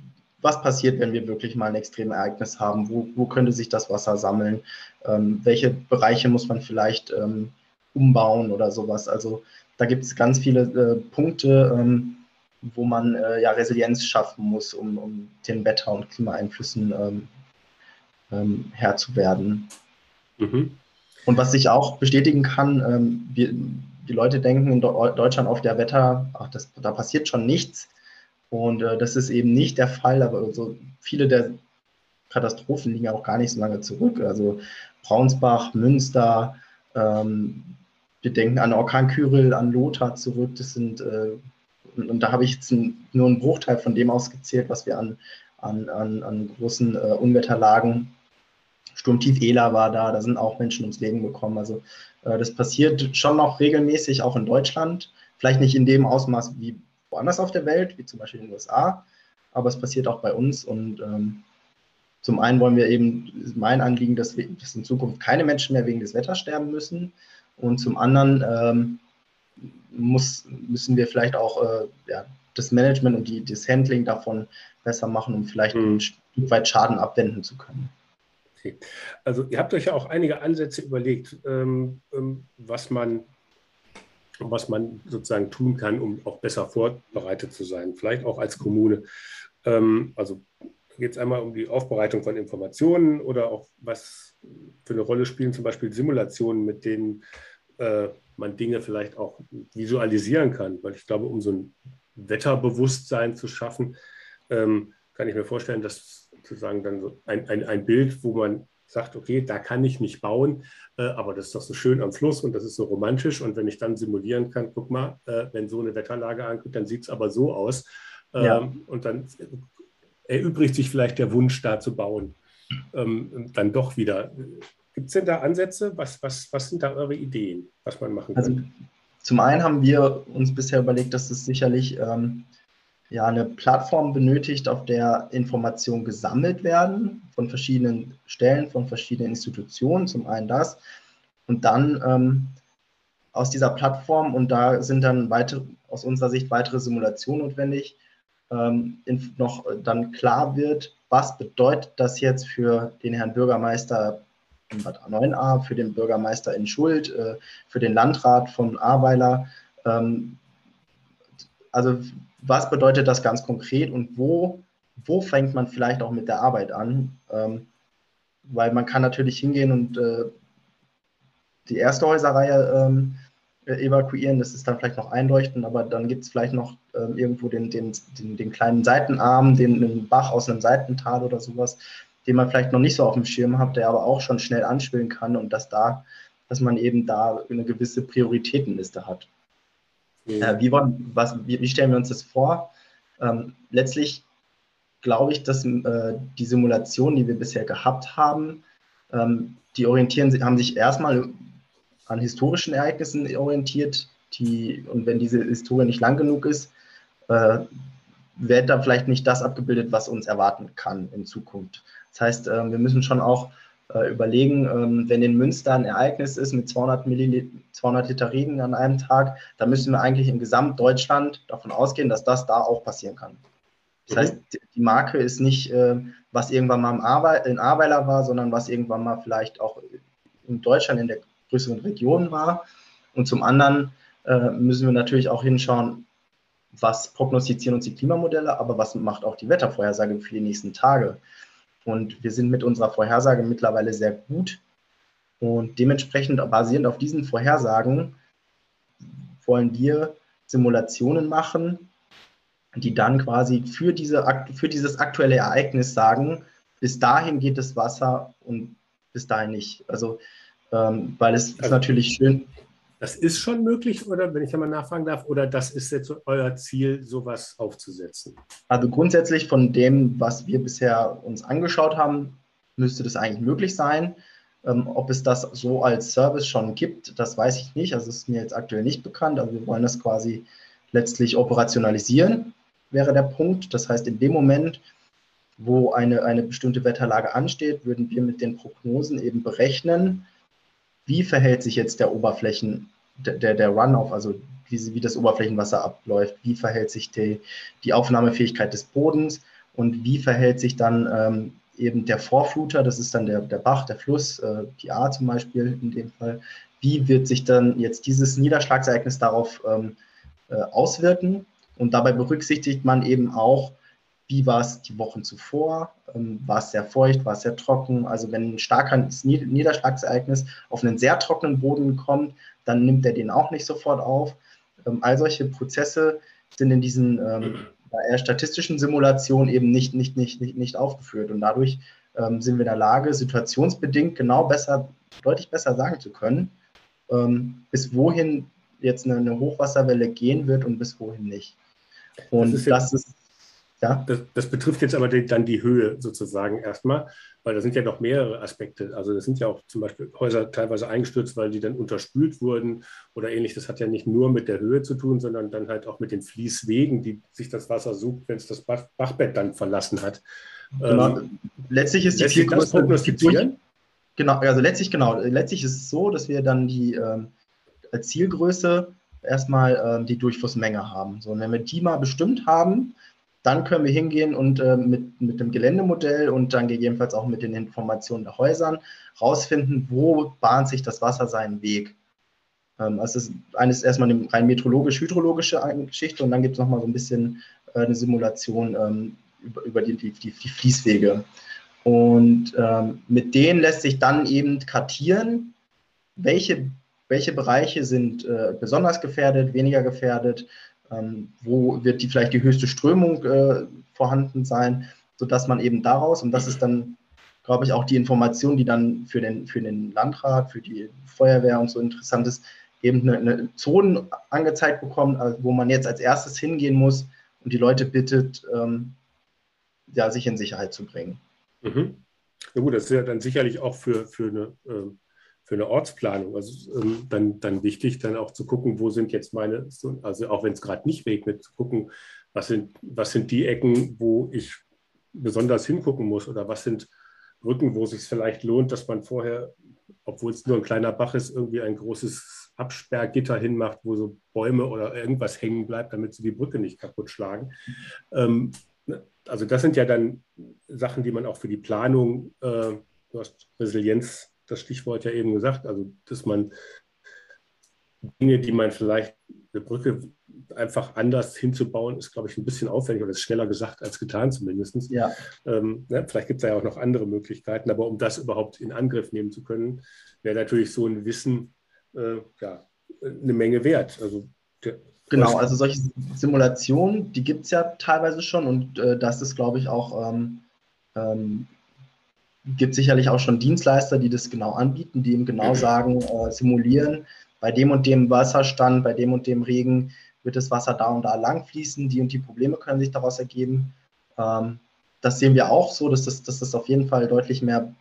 was passiert, wenn wir wirklich mal ein extremes Ereignis haben? Wo, wo könnte sich das Wasser sammeln? Ähm, welche Bereiche muss man vielleicht ähm, umbauen oder sowas? Also da gibt es ganz viele äh, Punkte, ähm, wo man äh, ja Resilienz schaffen muss, um, um den Wetter- und Klimaeinflüssen ähm, ähm, Herr zu werden. Mhm. Und was ich auch bestätigen kann, ähm, wir, die Leute denken in Deutschland auf der Wetter, ach, das, da passiert schon nichts. Und äh, das ist eben nicht der Fall, aber so viele der Katastrophen liegen auch gar nicht so lange zurück. Also Braunsbach, Münster, ähm, wir denken an Orkan Kyrill, an Lothar zurück. Das sind, äh, und, und, da habe ich jetzt ein, nur einen Bruchteil von dem ausgezählt, was wir an, an, an, an großen äh, Unwetterlagen Sturmtief Ela war da, da sind auch Menschen ums Leben gekommen. Also äh, das passiert schon noch regelmäßig, auch in Deutschland. Vielleicht nicht in dem Ausmaß wie woanders auf der Welt, wie zum Beispiel in den USA, aber es passiert auch bei uns. Und ähm, zum einen wollen wir eben, mein Anliegen, dass, wir, dass in Zukunft keine Menschen mehr wegen des Wetters sterben müssen. Und zum anderen ähm, muss, müssen wir vielleicht auch äh, ja, das Management und die, das Handling davon besser machen, um vielleicht mhm. ein Stück weit Schaden abwenden zu können. Also ihr habt euch ja auch einige Ansätze überlegt, ähm, ähm, was man was man sozusagen tun kann, um auch besser vorbereitet zu sein, vielleicht auch als Kommune. Ähm, also geht es einmal um die Aufbereitung von Informationen oder auch was für eine Rolle spielen zum Beispiel Simulationen, mit denen äh, man Dinge vielleicht auch visualisieren kann, weil ich glaube, um so ein Wetterbewusstsein zu schaffen, ähm, kann ich mir vorstellen, dass sozusagen dann so ein, ein, ein Bild, wo man sagt, okay, da kann ich nicht bauen, äh, aber das ist doch so schön am Fluss und das ist so romantisch. Und wenn ich dann simulieren kann, guck mal, äh, wenn so eine Wetterlage ankommt, dann sieht es aber so aus. Ähm, ja. Und dann erübrigt sich vielleicht der Wunsch, da zu bauen. Ähm, dann doch wieder. Gibt es denn da Ansätze? Was, was, was sind da eure Ideen, was man machen kann? Also, zum einen haben wir uns bisher überlegt, dass es sicherlich ähm, ja, eine Plattform benötigt, auf der Informationen gesammelt werden von verschiedenen Stellen, von verschiedenen Institutionen, zum einen das. Und dann ähm, aus dieser Plattform, und da sind dann weitere, aus unserer Sicht weitere Simulationen notwendig, ähm, noch dann klar wird, was bedeutet das jetzt für den Herrn Bürgermeister in Bad A9a, für den Bürgermeister in Schuld, äh, für den Landrat von Ahrweiler. Ähm, also was bedeutet das ganz konkret und wo, wo fängt man vielleicht auch mit der Arbeit an? Ähm, weil man kann natürlich hingehen und äh, die erste Häuserreihe ähm, evakuieren, das ist dann vielleicht noch einleuchten, aber dann gibt es vielleicht noch ähm, irgendwo den, den, den, den, kleinen Seitenarm, den, den Bach aus einem Seitental oder sowas, den man vielleicht noch nicht so auf dem Schirm hat, der aber auch schon schnell anspielen kann und dass da, dass man eben da eine gewisse Prioritätenliste hat. Äh, wie, wollen, was, wie, wie, stellen wir uns das vor? Ähm, letztlich glaube ich, dass äh, die Simulationen, die wir bisher gehabt haben, ähm, die orientieren, haben sich erstmal an historischen Ereignissen orientiert, die, und wenn diese Historie nicht lang genug ist, äh, wird da vielleicht nicht das abgebildet, was uns erwarten kann in Zukunft. Das heißt, äh, wir müssen schon auch äh, überlegen, ähm, wenn in Münster ein Ereignis ist mit 200, Milliliter, 200 Liter Regen an einem Tag, dann müssen wir eigentlich in Gesamtdeutschland davon ausgehen, dass das da auch passieren kann. Das mhm. heißt, die Marke ist nicht, äh, was irgendwann mal in Ahrweiler war, sondern was irgendwann mal vielleicht auch in Deutschland in der größeren Region war. Und zum anderen äh, müssen wir natürlich auch hinschauen, was prognostizieren uns die Klimamodelle, aber was macht auch die Wettervorhersage für die nächsten Tage. Und wir sind mit unserer Vorhersage mittlerweile sehr gut. Und dementsprechend basierend auf diesen Vorhersagen wollen wir Simulationen machen, die dann quasi für, diese, für dieses aktuelle Ereignis sagen, bis dahin geht das Wasser und bis dahin nicht. Also, ähm, weil es also, ist natürlich schön. Das ist schon möglich, oder wenn ich einmal nachfragen darf, oder das ist jetzt euer Ziel, sowas aufzusetzen? Also grundsätzlich von dem, was wir bisher uns angeschaut haben, müsste das eigentlich möglich sein. Ähm, ob es das so als Service schon gibt, das weiß ich nicht. Also ist mir jetzt aktuell nicht bekannt. Also wir wollen das quasi letztlich operationalisieren, wäre der Punkt. Das heißt, in dem Moment, wo eine, eine bestimmte Wetterlage ansteht, würden wir mit den Prognosen eben berechnen, wie verhält sich jetzt der Oberflächen, der, der Runoff, also wie, wie das Oberflächenwasser abläuft, wie verhält sich die, die Aufnahmefähigkeit des Bodens? Und wie verhält sich dann ähm, eben der Vorfluter, das ist dann der, der Bach, der Fluss, äh, die A zum Beispiel in dem Fall, wie wird sich dann jetzt dieses Niederschlagsereignis darauf ähm, äh, auswirken? Und dabei berücksichtigt man eben auch, wie war es die Wochen zuvor, ähm, war es sehr feucht, war es sehr trocken. Also wenn ein starkes Niederschlagsereignis auf einen sehr trockenen Boden kommt, dann nimmt er den auch nicht sofort auf. Ähm, all solche Prozesse sind in diesen ähm, eher statistischen Simulationen eben nicht, nicht, nicht, nicht, nicht aufgeführt. Und dadurch ähm, sind wir in der Lage, situationsbedingt genau besser, deutlich besser sagen zu können, ähm, bis wohin jetzt eine, eine, Hochwasserwelle gehen wird und bis wohin nicht. Und das ist, das ist ja. Das, das, betrifft jetzt aber die, dann die Höhe sozusagen erstmal, weil da sind ja noch mehrere Aspekte. Also das sind ja auch zum Beispiel Häuser teilweise eingestürzt, weil die dann unterspült wurden oder ähnlich. Das hat ja nicht nur mit der Höhe zu tun, sondern dann halt auch mit den Fließwegen, die sich das Wasser sucht, wenn es das Bach, Bachbett dann verlassen hat. Genau. Ähm, letztlich ist die viel das prognostizieren. Genau, also letztlich genau. Letztlich ist es so, dass wir dann die ähm, Zielgröße erstmal ähm, die Durchflussmenge haben. So, und wenn wir die mal bestimmt haben, dann können wir hingehen und äh, mit, mit dem Geländemodell und dann gegebenenfalls auch mit den Informationen der Häusern rausfinden, wo bahnt sich das Wasser seinen Weg. Ähm, also ist eines erstmal eine rein meteorologisch-hydrologische Geschichte und dann gibt es nochmal so ein bisschen äh, eine Simulation ähm, über, über die, die, die, Fließwege. Und ähm, mit denen lässt sich dann eben kartieren, welche, welche Bereiche sind äh, besonders gefährdet, weniger gefährdet, ähm, wo wird die vielleicht die höchste Strömung äh, vorhanden sein, sodass man eben daraus, und das ist dann, glaube ich, auch die Information, die dann für den, für den Landrat, für die Feuerwehr und so interessant ist, eben eine, eine Zone angezeigt bekommt, also wo man jetzt als erstes hingehen muss und die Leute bittet, ähm, ja, sich in Sicherheit zu bringen. Mhm. Ja gut, das ist ja dann sicherlich auch für, für eine ähm, für eine Ortsplanung. Also ähm, dann, dann wichtig, dann auch zu gucken, wo sind jetzt meine, also auch wenn es gerade nicht regnet, zu gucken, was sind, was sind die Ecken, wo ich besonders hingucken muss oder was sind Brücken, wo es sich vielleicht lohnt, dass man vorher, obwohl es nur ein kleiner Bach ist, irgendwie ein großes Absperrgitter hinmacht, wo so Bäume oder irgendwas hängen bleibt, damit sie die Brücke nicht kaputt schlagen. Ähm, also das sind ja dann Sachen, die man auch für die Planung, äh, du hast Resilienz das Stichwort ja eben gesagt, also dass man Dinge, die man vielleicht, eine Brücke einfach anders hinzubauen, ist, glaube ich, ein bisschen aufwendig oder ist schneller gesagt als getan zumindest. Ja. Ähm, ne, vielleicht gibt es ja auch noch andere Möglichkeiten, aber um das überhaupt in Angriff nehmen zu können, wäre natürlich so ein Wissen äh, ja, eine Menge wert. Also Genau, also solche Simulationen, die gibt es ja teilweise schon und äh, das ist, glaube ich, auch ähm, ähm, gibt sicherlich auch schon Dienstleister, die das genau anbieten, die eben genau mhm. sagen, äh, simulieren, bei dem und dem Wasserstand, bei dem und dem Regen wird das Wasser da und da lang fließen, die und die Probleme können sich daraus ergeben. Ähm, das sehen wir auch so, dass das, dass das auf jeden Fall deutlich mehr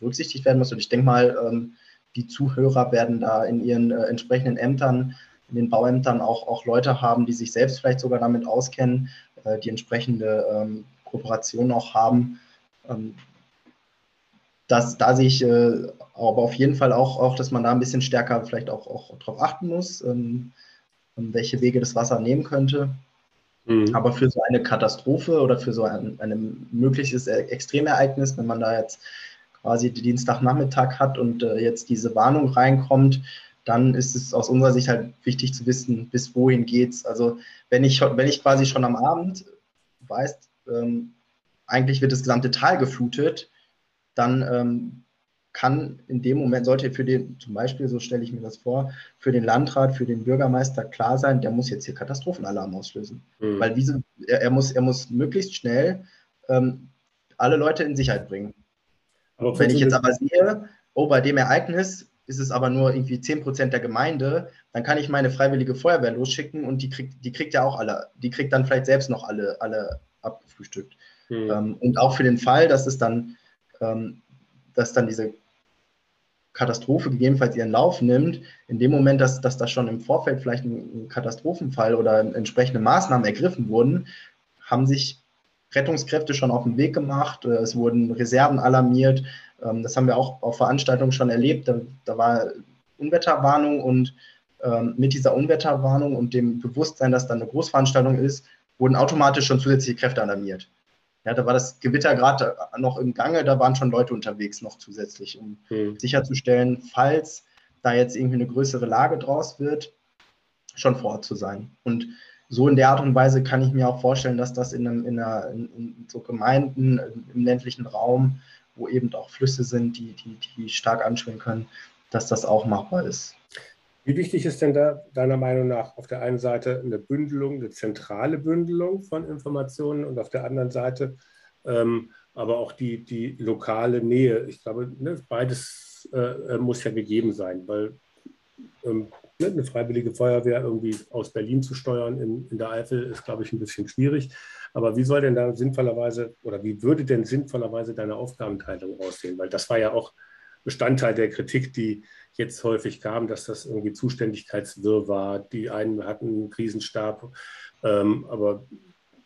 berücksichtigt werden muss. Und ich denke mal, ähm, die Zuhörer werden da in ihren äh, entsprechenden Ämtern, in den Bauämtern auch, auch Leute haben, die sich selbst vielleicht sogar damit auskennen, äh, die entsprechende ähm, Kooperation auch haben. Ähm, dass da sich äh, aber auf jeden Fall auch, auch, dass man da ein bisschen stärker vielleicht auch, auch drauf achten muss, ähm, welche Wege das Wasser nehmen könnte. Mhm. Aber für so eine Katastrophe oder für so ein, ein mögliches e-, Extremereignis, wenn man da jetzt quasi den Dienstagnachmittag hat und äh, jetzt diese Warnung reinkommt, dann ist es aus unserer Sicht halt wichtig zu wissen, bis wohin geht's. Also wenn ich, wenn ich quasi schon am Abend weiß, ähm, eigentlich wird das gesamte Tal geflutet, dann ähm, kann in dem Moment, sollte für den, zum Beispiel, so stelle ich mir das vor, für den Landrat, für den Bürgermeister klar sein, der muss jetzt hier Katastrophenalarm auslösen. Mhm. Weil diese, er, er, muss, er muss möglichst schnell ähm, alle Leute in Sicherheit bringen. Aber Wenn ich jetzt aber sehe, oh, bei dem Ereignis ist es aber nur irgendwie 10% der Gemeinde, dann kann ich meine freiwillige Feuerwehr losschicken und die kriegt, die kriegt ja auch alle, die kriegt dann vielleicht selbst noch alle, alle abgefrühstückt. Mhm. Ähm, und auch für den Fall, dass es dann, ähm, dass dann diese Katastrophe gegebenenfalls ihren Lauf nimmt, in dem Moment, dass, dass da schon im Vorfeld vielleicht ein, Katastrophenfall oder entsprechende Maßnahmen ergriffen wurden, haben sich Rettungskräfte schon auf den Weg gemacht, äh, es wurden Reserven alarmiert. Ähm, das haben wir auch auf Veranstaltungen schon erlebt. Da, da war Unwetterwarnung und ähm, mit dieser Unwetterwarnung und dem Bewusstsein, dass da eine Großveranstaltung ist, wurden automatisch schon zusätzliche Kräfte alarmiert. Ja, da war das Gewitter gerade noch im Gange, da waren schon Leute unterwegs noch zusätzlich, um mhm. sicherzustellen, falls da jetzt irgendwie eine größere Lage draus wird, schon vor Ort zu sein. Und so in der Art und Weise kann ich mir auch vorstellen, dass das in, einem, in, einer, in so Gemeinden im ländlichen Raum, wo eben auch Flüsse sind, die, die, die stark anschwingen können, dass das auch machbar ist. Wie wichtig ist denn da deiner Meinung nach auf der einen Seite eine Bündelung, eine zentrale Bündelung von Informationen und auf der anderen Seite ähm, aber auch die, die lokale Nähe? Ich glaube, ne, beides äh, äh muss ja gegeben sein, weil ähm, ne, eine freiwillige Feuerwehr irgendwie aus Berlin zu steuern in, in der Eifel ist, glaube ich, ein bisschen schwierig. Aber wie soll denn da sinnvollerweise oder wie würde denn sinnvollerweise deine Aufgabenteilung aussehen? Weil das war ja auch Bestandteil der Kritik, die jetzt häufig kam, dass das irgendwie Zuständigkeitswirr war. Die einen hatten einen Krisenstab, ähm, aber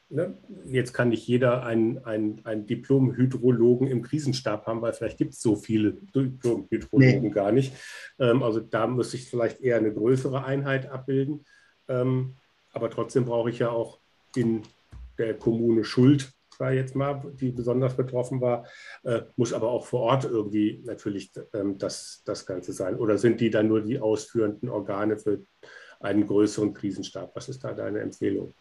ne, jetzt kann nicht jeder einen, einen, einen Diplom-Hydrologen im Krisenstab haben, weil vielleicht gibt es so viele Diplom-Hydrologen nee. gar nicht. Ähm, also da muss ich vielleicht eher eine größere Einheit abbilden. Ähm, aber trotzdem brauche ich ja auch in der Kommune Schuld war jetzt mal, die besonders betroffen war, äh, muss aber auch vor Ort irgendwie natürlich ähm, das, das Ganze sein. Oder sind die dann nur die ausführenden Organe für einen größeren Krisenstab? Was ist da deine Empfehlung?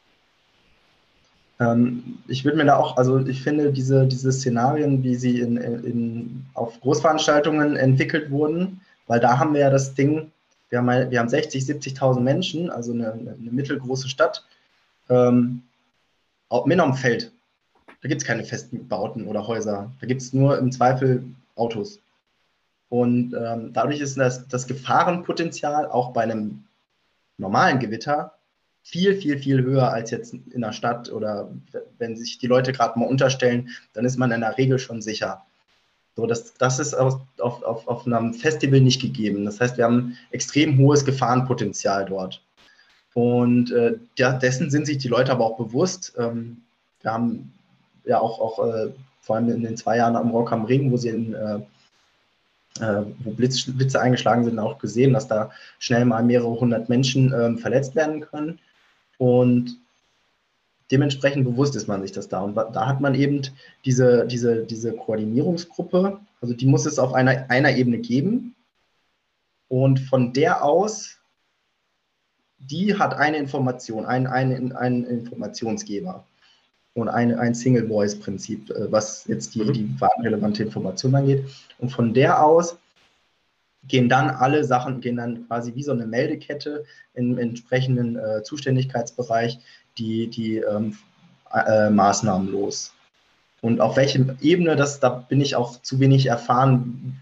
Ähm, ich würde mir da auch, also ich finde diese, diese Szenarien, wie sie in, in, auf Großveranstaltungen entwickelt wurden, weil da haben wir ja das Ding, wir haben, wir haben 60, 70.000 Menschen, also eine, eine mittelgroße Stadt, ähm, mit am Feld. Da gibt es keine festen Bauten oder Häuser. Da gibt es nur im Zweifel Autos. Und ähm, dadurch ist das, das Gefahrenpotenzial auch bei einem normalen Gewitter viel, viel, viel höher als jetzt in der Stadt oder wenn sich die Leute gerade mal unterstellen, dann ist man in der Regel schon sicher. So, das, das ist auf, auf, auf, auf einem Festival nicht gegeben. Das heißt, wir haben extrem hohes Gefahrenpotenzial dort. Und äh, dessen sind sich die Leute aber auch bewusst. Ähm, wir haben ja auch, auch äh, vor allem in den zwei Jahren am Rock am Ring, wo sie in, äh, äh, wo Blitz, Blitze eingeschlagen sind, auch gesehen, dass da schnell mal mehrere hundert Menschen ähm, verletzt werden können. Und dementsprechend bewusst ist man sich das da. Und da hat man eben diese, diese, diese Koordinierungsgruppe, also die muss es auf einer, einer Ebene geben. Und von der aus, die hat eine Information, einen, einen, einen Informationsgeber und ein, ein Single-Voice-Prinzip, äh, was jetzt die, mhm. die relevante Information angeht. Und von der aus gehen dann alle Sachen, gehen dann quasi wie so eine Meldekette im entsprechenden äh, Zuständigkeitsbereich die, die ähm, äh, Maßnahmen los. Und auf welcher Ebene, das, da bin ich auch zu wenig erfahren,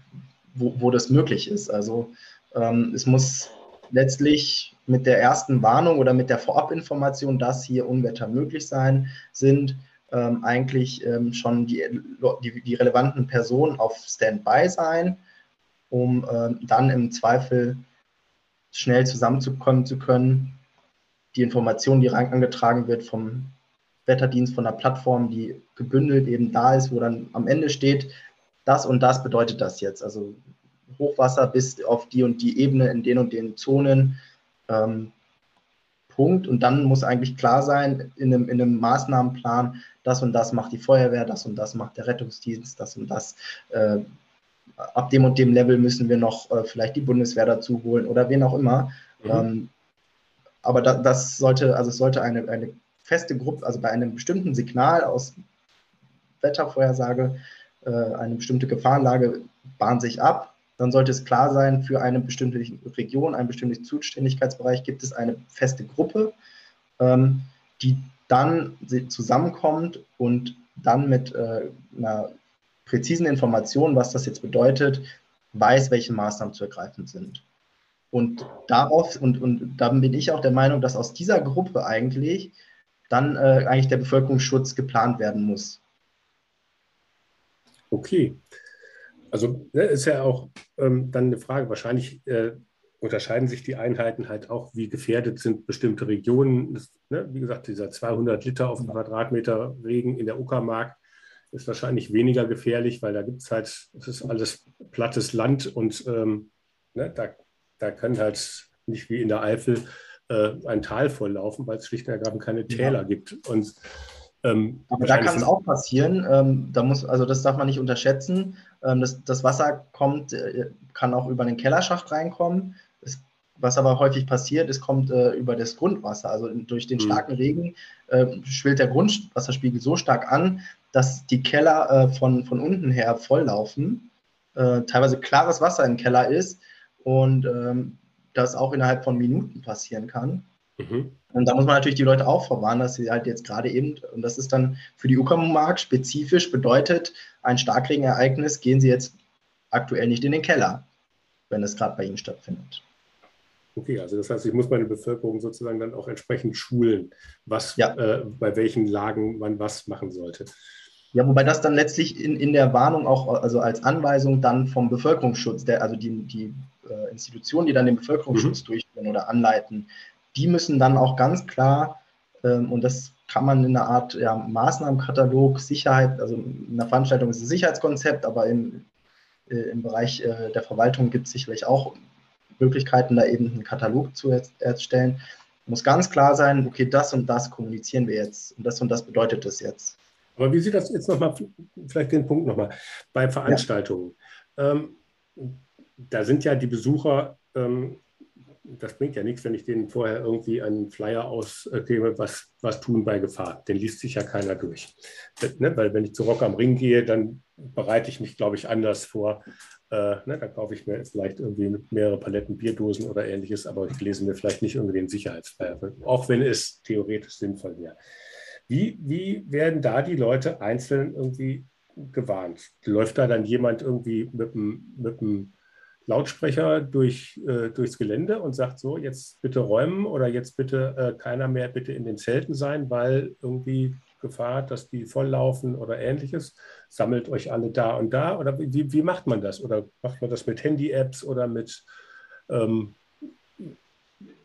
wo, wo das möglich ist. Also ähm, es muss letztlich mit der ersten Warnung oder mit der Vorabinformation, dass hier Unwetter möglich sein sind, ähm, eigentlich ähm, schon die, die, die, relevanten Personen auf Standby sein, um ähm, dann im Zweifel schnell zusammenzukommen zu können. Die Information, die angetragen wird vom Wetterdienst, von der Plattform, die gebündelt eben da ist, wo dann am Ende steht, das und das bedeutet das jetzt. Also Hochwasser bis auf die und die Ebene in den und den Zonen. Ähm, Punkt. Und dann muss eigentlich klar sein, in einem, in einem Maßnahmenplan, das und das macht die Feuerwehr, das und das macht der Rettungsdienst, das und das äh, ab dem und dem Level müssen wir noch äh, vielleicht die Bundeswehr dazu holen oder wen auch immer. Mhm. Ähm, aber da, das sollte, also es sollte eine, eine feste Gruppe, also bei einem bestimmten Signal aus Wettervorhersage, äh, eine bestimmte Gefahrenlage bahnt sich ab, dann sollte es klar sein, für eine bestimmte Region, einen bestimmten Zuständigkeitsbereich gibt es eine feste Gruppe, ähm, die dann zusammenkommt und dann mit äh, einer präzisen Information, was das jetzt bedeutet, weiß, welche Maßnahmen zu ergreifen sind. Und darauf, und, und dann bin ich auch der Meinung, dass aus dieser Gruppe eigentlich dann äh, eigentlich der Bevölkerungsschutz geplant werden muss. Okay. Also ne, ist ja auch ähm, dann eine Frage, wahrscheinlich äh, unterscheiden sich die Einheiten halt auch, wie gefährdet sind bestimmte Regionen. Das, ne, wie gesagt, dieser 200 Liter auf einen Quadratmeter Regen in der Uckermark ist wahrscheinlich weniger gefährlich, weil da gibt es halt, es ist alles plattes Land und ähm, ne, da, da kann halt nicht wie in der Eifel äh, ein Tal volllaufen, weil es schlicht und ergreifend keine Täler ja. gibt. Und, ähm, Aber da kann es auch passieren. Ähm, da muss, also das darf man nicht unterschätzen. Ähm, das, das, Wasser kommt, äh, kann auch über den Kellerschacht reinkommen. Es, was aber häufig passiert, es kommt äh, über das Grundwasser. Also durch den mhm. starken Regen äh, schwillt der Grundwasserspiegel so stark an, dass die Keller äh, von, von unten her volllaufen, äh, teilweise klares Wasser im Keller ist und ähm, das auch innerhalb von Minuten passieren kann. Mhm. Und da muss man natürlich die Leute auch vorwarnen, dass sie halt jetzt gerade eben, und das ist dann für die Uckermark spezifisch, bedeutet, ein Starkregenereignis gehen sie jetzt aktuell nicht in den Keller, wenn es gerade bei ihnen stattfindet. Okay, also das heißt, ich muss meine Bevölkerung sozusagen dann auch entsprechend schulen, was ja. äh, bei welchen Lagen man was machen sollte. Ja, wobei das dann letztlich in, in der Warnung auch, also als Anweisung dann vom Bevölkerungsschutz, der, also die, die äh, Institutionen, die dann den Bevölkerungsschutz mhm. durchführen oder anleiten, die müssen dann auch ganz klar, ähm, und das kann man in einer Art ja, Maßnahmenkatalog, Sicherheit, also in der Veranstaltung ist ein Sicherheitskonzept, aber im, äh, im Bereich äh, der Verwaltung gibt es sicherlich auch Möglichkeiten, da eben einen Katalog zu erstellen. Muss ganz klar sein, okay, das und das kommunizieren wir jetzt und das und das bedeutet das jetzt. Aber wie sieht das jetzt nochmal, vielleicht den Punkt nochmal, bei Veranstaltungen? Ja. Ähm, da sind ja die Besucher, ähm, das bringt ja nichts, wenn ich denen vorher irgendwie einen Flyer ausgebe, was, was tun bei Gefahr. Den liest sich ja keiner durch. Ne? Weil wenn ich zu Rock am Ring gehe, dann bereite ich mich, glaube ich, anders vor, äh, ne, da kaufe ich mir vielleicht irgendwie mehrere Paletten Bierdosen oder ähnliches, aber ich lese mir vielleicht nicht irgendwie den Sicherheitsflyer, auch wenn es theoretisch sinnvoll wäre. Wie, wie werden da die Leute einzeln irgendwie gewarnt? Läuft da dann jemand irgendwie mit einem, mit Lautsprecher durch, äh, durchs Gelände und sagt so, jetzt bitte räumen oder jetzt bitte äh, keiner mehr bitte in den Zelten sein, weil irgendwie Gefahr, dass die volllaufen oder ähnliches? Sammelt euch alle da und da? Oder wie, wie macht man das? Oder macht man das mit Handy-Apps oder mit... Ähm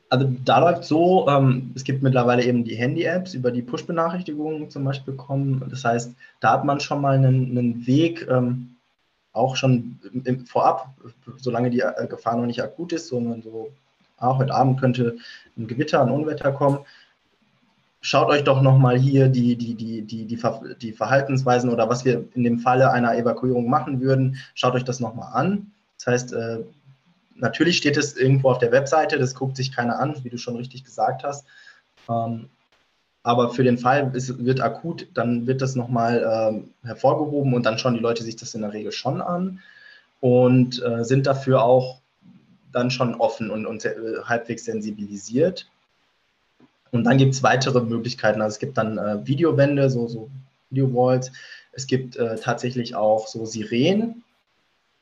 also da läuft so, ähm, es gibt mittlerweile eben die Handy-Apps, über die Push-Benachrichtigungen zum Beispiel kommen. Das heißt, da hat man schon mal einen, einen Weg, ähm, auch schon im, vorab, solange die äh, Gefahr noch nicht akut ist, sondern so, ah, heute Abend könnte ein Gewitter, ein Unwetter kommen, schaut euch doch nochmal hier die, die, die, die, die, die Verhaltensweisen oder was wir in dem Falle einer Evakuierung machen würden, schaut euch das nochmal an. Das heißt, äh, natürlich steht es irgendwo auf der Webseite, das guckt sich keiner an, wie du schon richtig gesagt hast. Aber für den Fall, es wird akut, dann wird das nochmal ähm, hervorgehoben und dann schauen die Leute sich das in der Regel schon an und äh, sind dafür auch dann schon offen und, und äh, halbwegs sensibilisiert. Und dann gibt es weitere Möglichkeiten. Also es gibt dann äh, Videowände, so, so Video-Walls. Es gibt äh, tatsächlich auch so Sirenen,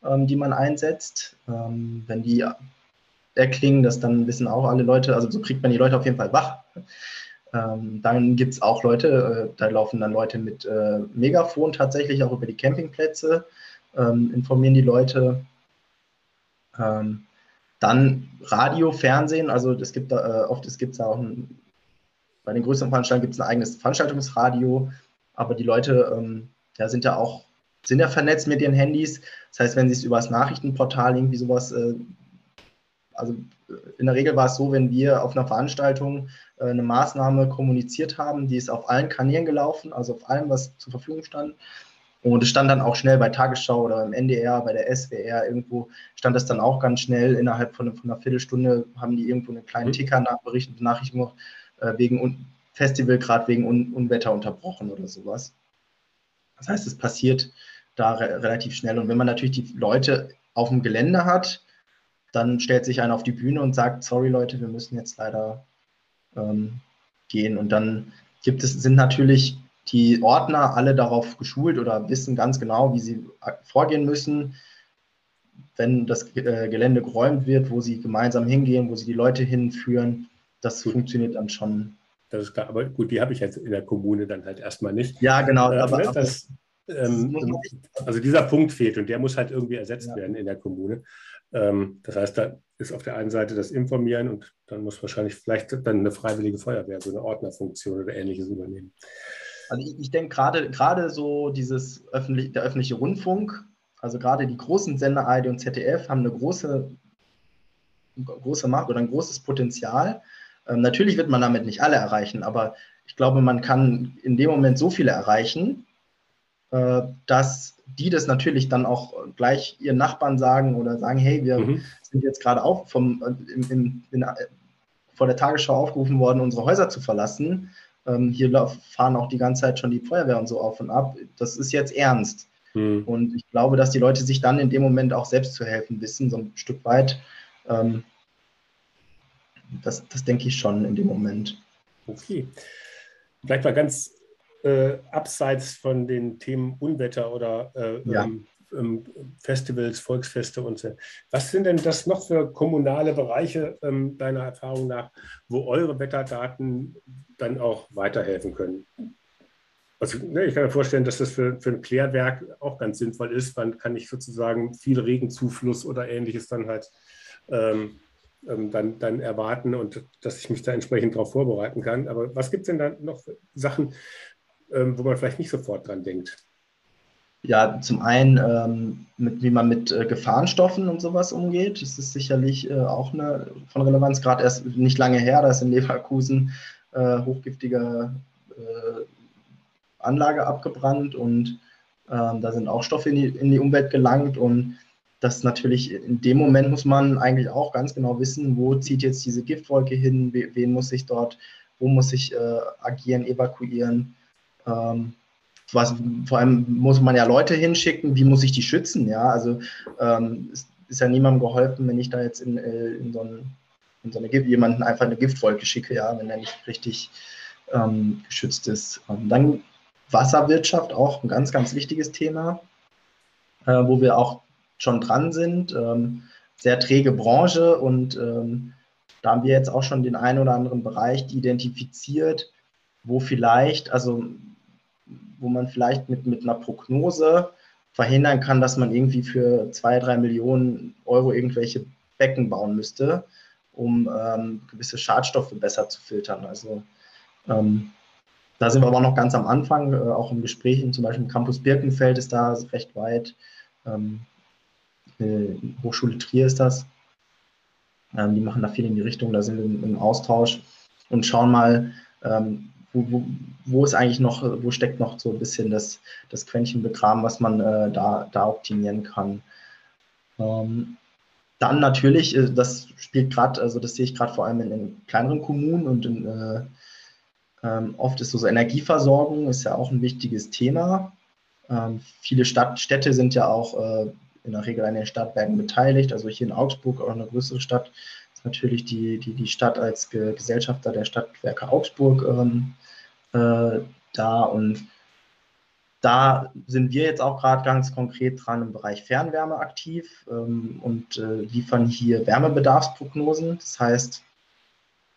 ähm, die man einsetzt. Ähm, wenn die erklingen, das dann wissen auch alle Leute, also so kriegt man die Leute auf jeden Fall wach. Ähm, dann gibt es auch Leute, äh, da laufen dann Leute mit äh, Megafon tatsächlich auch über die Campingplätze, ähm, informieren die Leute. Ähm, dann Radio, Fernsehen, also es gibt da, äh, oft es gibt da auch ein bei den größeren Veranstaltungen gibt es ein eigenes Veranstaltungsradio, aber die Leute ähm, ja, sind ja auch sind ja vernetzt mit ihren Handys. Das heißt, wenn sie es über das Nachrichtenportal irgendwie sowas, äh, also in der Regel war es so, wenn wir auf einer Veranstaltung äh, eine Maßnahme kommuniziert haben, die ist auf allen Kanälen gelaufen, also auf allem, was zur Verfügung stand. Und es stand dann auch schnell bei Tagesschau oder im NDR, bei der SWR, irgendwo stand das dann auch ganz schnell. Innerhalb von, von einer Viertelstunde haben die irgendwo einen kleinen mhm. Ticker nachberichtet, Nachrichten noch äh, wegen Festival gerade wegen Un Unwetter unterbrochen oder sowas. Das heißt, es passiert da re relativ schnell. Und wenn man natürlich die Leute auf dem Gelände hat, dann stellt sich einer auf die Bühne und sagt, sorry Leute, wir müssen jetzt leider ähm, gehen. Und dann gibt es, sind natürlich die Ordner alle darauf geschult oder wissen ganz genau, wie sie vorgehen müssen, wenn das äh, Gelände geräumt wird, wo sie gemeinsam hingehen, wo sie die Leute hinführen. Das gut. funktioniert dann schon. Das ist klar, aber gut, die habe ich jetzt in der Kommune dann halt erstmal nicht. Ja, genau. Äh, aber, das, ähm, also dieser Punkt fehlt und der muss halt irgendwie ersetzt ja. werden in der Kommune. Ähm, das heißt, da ist auf der einen Seite das Informieren und dann muss wahrscheinlich vielleicht dann eine freiwillige Feuerwehr, so eine Ordnerfunktion oder ähnliches übernehmen. Also ich, ich denke gerade gerade so dieses öffentlich, der öffentliche Rundfunk, also gerade die großen Sender ARD und ZDF haben eine große, große Macht oder ein großes Potenzial. Ähm, natürlich wird man damit nicht alle erreichen, aber ich glaube, man kann in dem Moment so viele erreichen, äh, dass die das natürlich dann auch gleich ihren Nachbarn sagen oder sagen, hey, wir mhm. sind jetzt gerade auch vom, im, im, in, vor der Tagesschau aufgerufen worden, unsere Häuser zu verlassen. Ähm, hier fahren auch die ganze Zeit schon die Feuerwehr und so auf und ab. Das ist jetzt ernst. Mhm. Und ich glaube, dass die Leute sich dann in dem Moment auch selbst zu helfen wissen, so ein Stück weit. Ähm, das, das denke ich schon in dem Moment. Okay. Vielleicht mal ganz äh, abseits von den Themen Unwetter oder äh, ja. ähm, ähm, Festivals, Volksfeste und so. Was sind denn das noch für kommunale Bereiche ähm, deiner Erfahrung nach, wo eure Wetterdaten dann auch weiterhelfen können? Also, ne, ich kann mir vorstellen, dass das für, für ein Klärwerk auch ganz sinnvoll ist. Wann kann ich sozusagen viel Regenzufluss oder ähnliches dann halt ähm, ähm, dann, dann erwarten und dass ich mich da entsprechend darauf vorbereiten kann. Aber was gibt es denn da noch Sachen, ähm, wo man vielleicht nicht sofort dran denkt? Ja, zum einen, ähm, mit, wie man mit äh, Gefahrenstoffen und sowas umgeht. Das ist sicherlich äh, auch eine von Relevanz. Gerade erst nicht lange her, da ist in Leverkusen äh, hochgiftige äh, Anlage abgebrannt und ähm, da sind auch Stoffe in die, in die Umwelt gelangt und das natürlich in dem Moment muss man eigentlich auch ganz genau wissen, wo zieht jetzt diese Giftwolke hin, wen muss ich dort, wo muss ich äh, agieren, evakuieren. Ähm, was, vor allem muss man ja Leute hinschicken, wie muss ich die schützen? Ja, also ähm, es ist ja niemandem geholfen, wenn ich da jetzt in, äh, in so, ein, in so eine jemanden einfach eine Giftwolke schicke, ja, wenn er nicht richtig ähm, geschützt ist. Und dann Wasserwirtschaft, auch ein ganz, ganz wichtiges Thema, äh, wo wir auch schon dran sind. Ähm, sehr träge Branche und ähm, da haben wir jetzt auch schon den einen oder anderen Bereich identifiziert, wo vielleicht, also wo man vielleicht mit, mit einer Prognose verhindern kann, dass man irgendwie für zwei, drei Millionen Euro irgendwelche Becken bauen müsste, um ähm, gewisse Schadstoffe besser zu filtern. Also ähm, da sind wir aber noch ganz am Anfang, äh, auch im Gespräch, zum Beispiel im Campus Birkenfeld ist da recht weit. Ähm, äh, Hochschule Trier ist das. Ähm, die machen da viel in die Richtung, da sind wir im, im Austausch und schauen mal, ähm, wo, wo, wo ist eigentlich noch, wo steckt noch so ein bisschen das, das Quäntchen begraben, was man äh, da, da optimieren kann. Ähm, dann natürlich, äh, das spielt gerade, also das sehe ich gerade vor allem in, in, kleineren Kommunen und in, äh, ähm, oft ist so, so Energieversorgung ist ja auch ein wichtiges Thema. Ähm, viele Stadt, Städte sind ja auch äh, in der Regel an den Stadtwerken beteiligt, also hier in Augsburg, auch eine größere Stadt, natürlich die, die, die Stadt als Ge Gesellschafter der Stadtwerke Augsburg ähm, äh, da und da sind wir jetzt auch gerade ganz konkret dran im Bereich Fernwärme aktiv ähm, und äh, liefern hier Wärmebedarfsprognosen. Das heißt,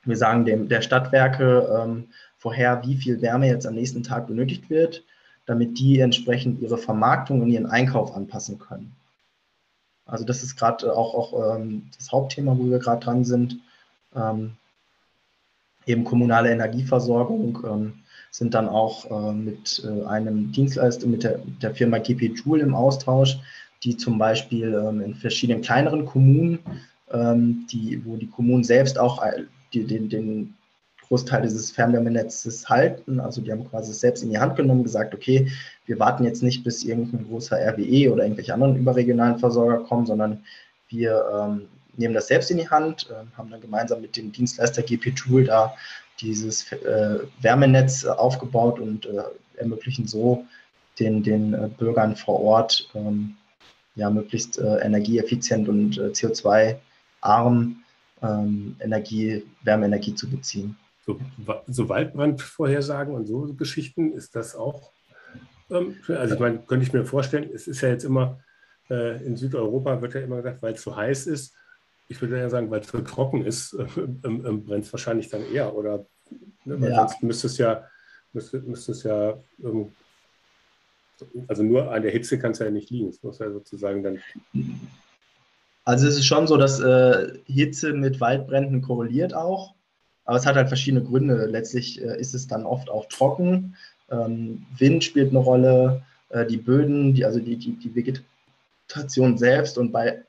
wir sagen dem der Stadtwerke ähm, vorher, wie viel Wärme jetzt am nächsten Tag benötigt wird, damit die entsprechend ihre Vermarktung und ihren Einkauf anpassen können. Also das ist gerade auch, auch ähm, das Hauptthema, wo wir gerade dran sind. Ähm, eben kommunale Energieversorgung ähm, sind dann auch äh, mit äh, einem Dienstleister, mit der, der Firma GP Joule im Austausch, die zum Beispiel ähm, in verschiedenen kleineren Kommunen, ähm, die, wo die Kommunen selbst auch die, den, den Großteil dieses Fernwärmenetzes halten. Also die haben quasi selbst in die Hand genommen, gesagt, okay, wir warten jetzt nicht, bis irgendein großer RWE oder irgendwelche anderen überregionalen Versorger kommen, sondern wir ähm, nehmen das selbst in die Hand, äh, haben dann gemeinsam mit dem Dienstleister GP Joule da dieses äh, Wärmenetz aufgebaut und äh, ermöglichen so den, den äh, Bürgern vor Ort ähm, ja, möglichst äh, energieeffizient und äh, CO2-arm ähm, Energie, Wärmeenergie zu beziehen. So, so Waldbrandvorhersagen und so Geschichten, ist das auch, ähm, also ich meine, könnte ich mir vorstellen, es ist ja jetzt immer, äh, in Südeuropa wird ja immer gesagt, weil es so heiß ist, ich würde ja sagen, weil es so trocken ist, äh, ähm, brennt es wahrscheinlich dann eher, oder? Ne, weil ja. sonst müsste es ja, müsste, müsste es ja ähm, also nur an der Hitze kann es ja nicht liegen. Es muss ja sozusagen dann. Also es ist schon so, dass äh, Hitze mit Waldbränden korreliert auch. Aber es hat halt verschiedene Gründe. Letztlich äh, ist es dann oft auch trocken. Ähm, Wind spielt eine Rolle, äh, die Böden, die, also die, die, die Vegetation selbst und bei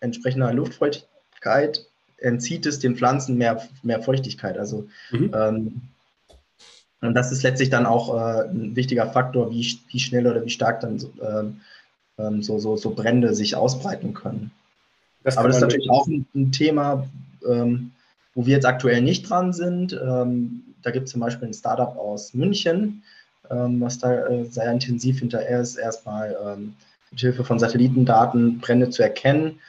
entsprechender Luftfeuchtigkeit entzieht es den Pflanzen mehr, mehr Feuchtigkeit. Also mhm. ähm, und das ist letztlich dann auch äh, ein wichtiger Faktor, wie, wie schnell oder wie stark dann so, ähm, ähm so, so, so Brände sich ausbreiten können. Das Aber das ist natürlich auch ein, ein Thema, ähm, wo wir jetzt aktuell nicht dran sind. Ähm, da gibt es zum Beispiel ein Startup aus München, ähm, was da äh, sehr intensiv hinterher ist, erstmal ähm, mit Hilfe von Satellitendaten Brände zu erkennen.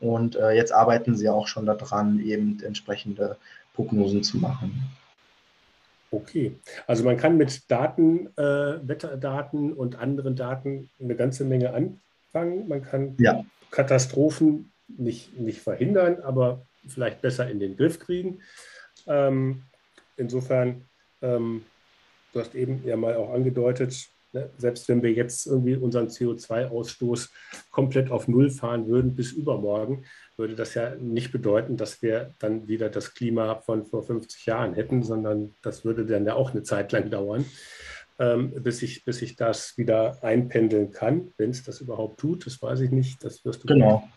Und äh, jetzt arbeiten sie auch schon daran, eben entsprechende Prognosen zu machen. Okay, also man kann mit Daten, äh, Wetterdaten und anderen Daten eine ganze Menge anfangen. Man kann ja. Katastrophen nicht, nicht verhindern, aber vielleicht besser in den Griff kriegen. Ähm, insofern, ähm, du hast eben ja mal auch angedeutet, ne, selbst wenn wir jetzt irgendwie unseren CO2-Ausstoß komplett auf Null fahren würden bis übermorgen, würde das ja nicht bedeuten, dass wir dann wieder das Klima von vor 50 Jahren hätten, sondern das würde dann ja auch eine Zeit lang dauern, ähm, bis, ich, bis ich das wieder einpendeln kann, wenn es das überhaupt tut. Das weiß ich nicht. Das wirst du. Genau.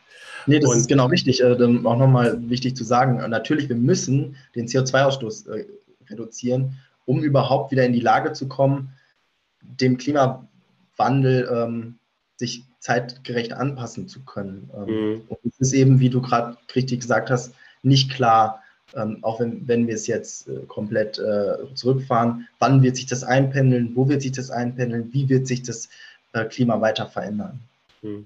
Nee, das Und, ist genau wichtig. Äh, auch nochmal wichtig zu sagen. Natürlich, wir müssen den CO2-Ausstoß äh, reduzieren, um überhaupt wieder in die Lage zu kommen, dem Klimawandel ähm, sich zeitgerecht anpassen zu können. Ähm, mhm. Und es ist eben, wie du gerade richtig gesagt hast, nicht klar, ähm, auch wenn, wenn wir es jetzt äh, komplett äh, zurückfahren, wann wird sich das einpendeln, wo wird sich das einpendeln, wie wird sich das äh, Klima weiter verändern. Mhm.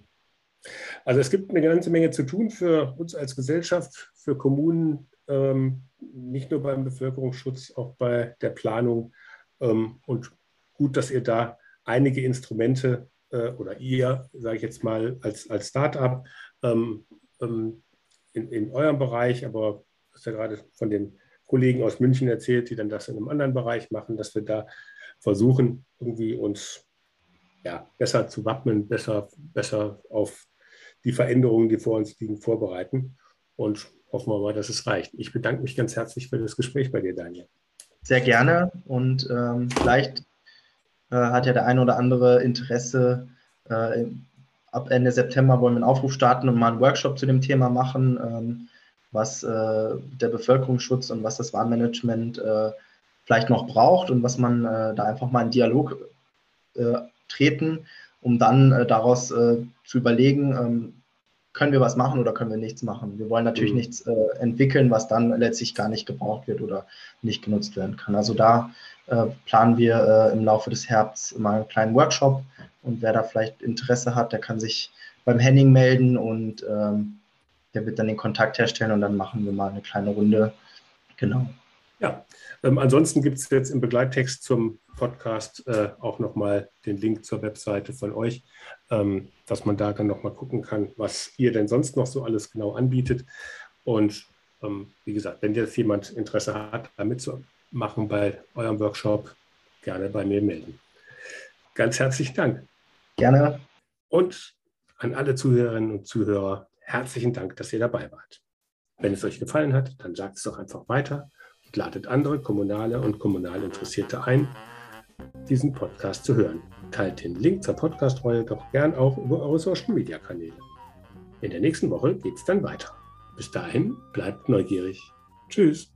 Also es gibt eine ganze Menge zu tun für uns als Gesellschaft, für Kommunen, ähm, nicht nur beim Bevölkerungsschutz, auch bei der Planung. Ähm, und gut, dass ihr da einige Instrumente äh, oder ihr, sage ich jetzt mal, als, als Start-up ähm, ähm, in, in eurem Bereich, aber hast ja gerade von den Kollegen aus München erzählt, die dann das in einem anderen Bereich machen, dass wir da versuchen, irgendwie uns ja, besser zu wappnen, besser, besser auf die Veränderungen, die vor uns liegen, vorbereiten. Und hoffen wir mal, dass es reicht. Ich bedanke mich ganz herzlich für das Gespräch bei dir, Daniel. Sehr gerne. Und ähm, vielleicht äh, hat ja der eine oder andere Interesse. Äh, ab Ende September wollen wir einen Aufruf starten und mal einen Workshop zu dem Thema machen, ähm, was äh, der Bevölkerungsschutz und was das Warnmanagement vielleicht noch braucht und was man da einfach mal in Dialog treten, um dann daraus zu überlegen, ähm, können wir was machen oder können wir nichts machen. Wir wollen natürlich mhm. nichts äh, entwickeln, was dann letztlich gar nicht gebraucht wird oder nicht genutzt werden kann. Also da äh, planen wir äh, im Laufe des Herbst mal einen kleinen Workshop und wer da vielleicht Interesse hat, der kann sich beim Henning melden und ähm, der wird dann den Kontakt herstellen und dann machen wir mal eine kleine Runde. Genau. Ja, ähm, ansonsten gibt es jetzt im Begleittext zum Podcast äh, auch nochmal den Link zur Webseite von euch, ähm, dass man da dann nochmal gucken kann, was ihr denn sonst noch so alles genau anbietet. Und ähm, wie gesagt, wenn jetzt jemand Interesse hat, da mitzumachen bei eurem Workshop, gerne bei mir melden. Ganz herzlichen Dank. Gerne. Und an alle Zuhörerinnen und Zuhörer, herzlichen Dank, dass ihr dabei wart. Wenn es euch gefallen hat, dann sagt es doch einfach weiter und ladet andere Kommunale und kommunal Interessierte ein, diesen Podcast zu hören. Teilt den Link zur Podcast-Reihe doch gern auch über eure Social-Media-Kanäle. In der nächsten Woche geht es dann weiter. Bis dahin, bleibt neugierig. Tschüss.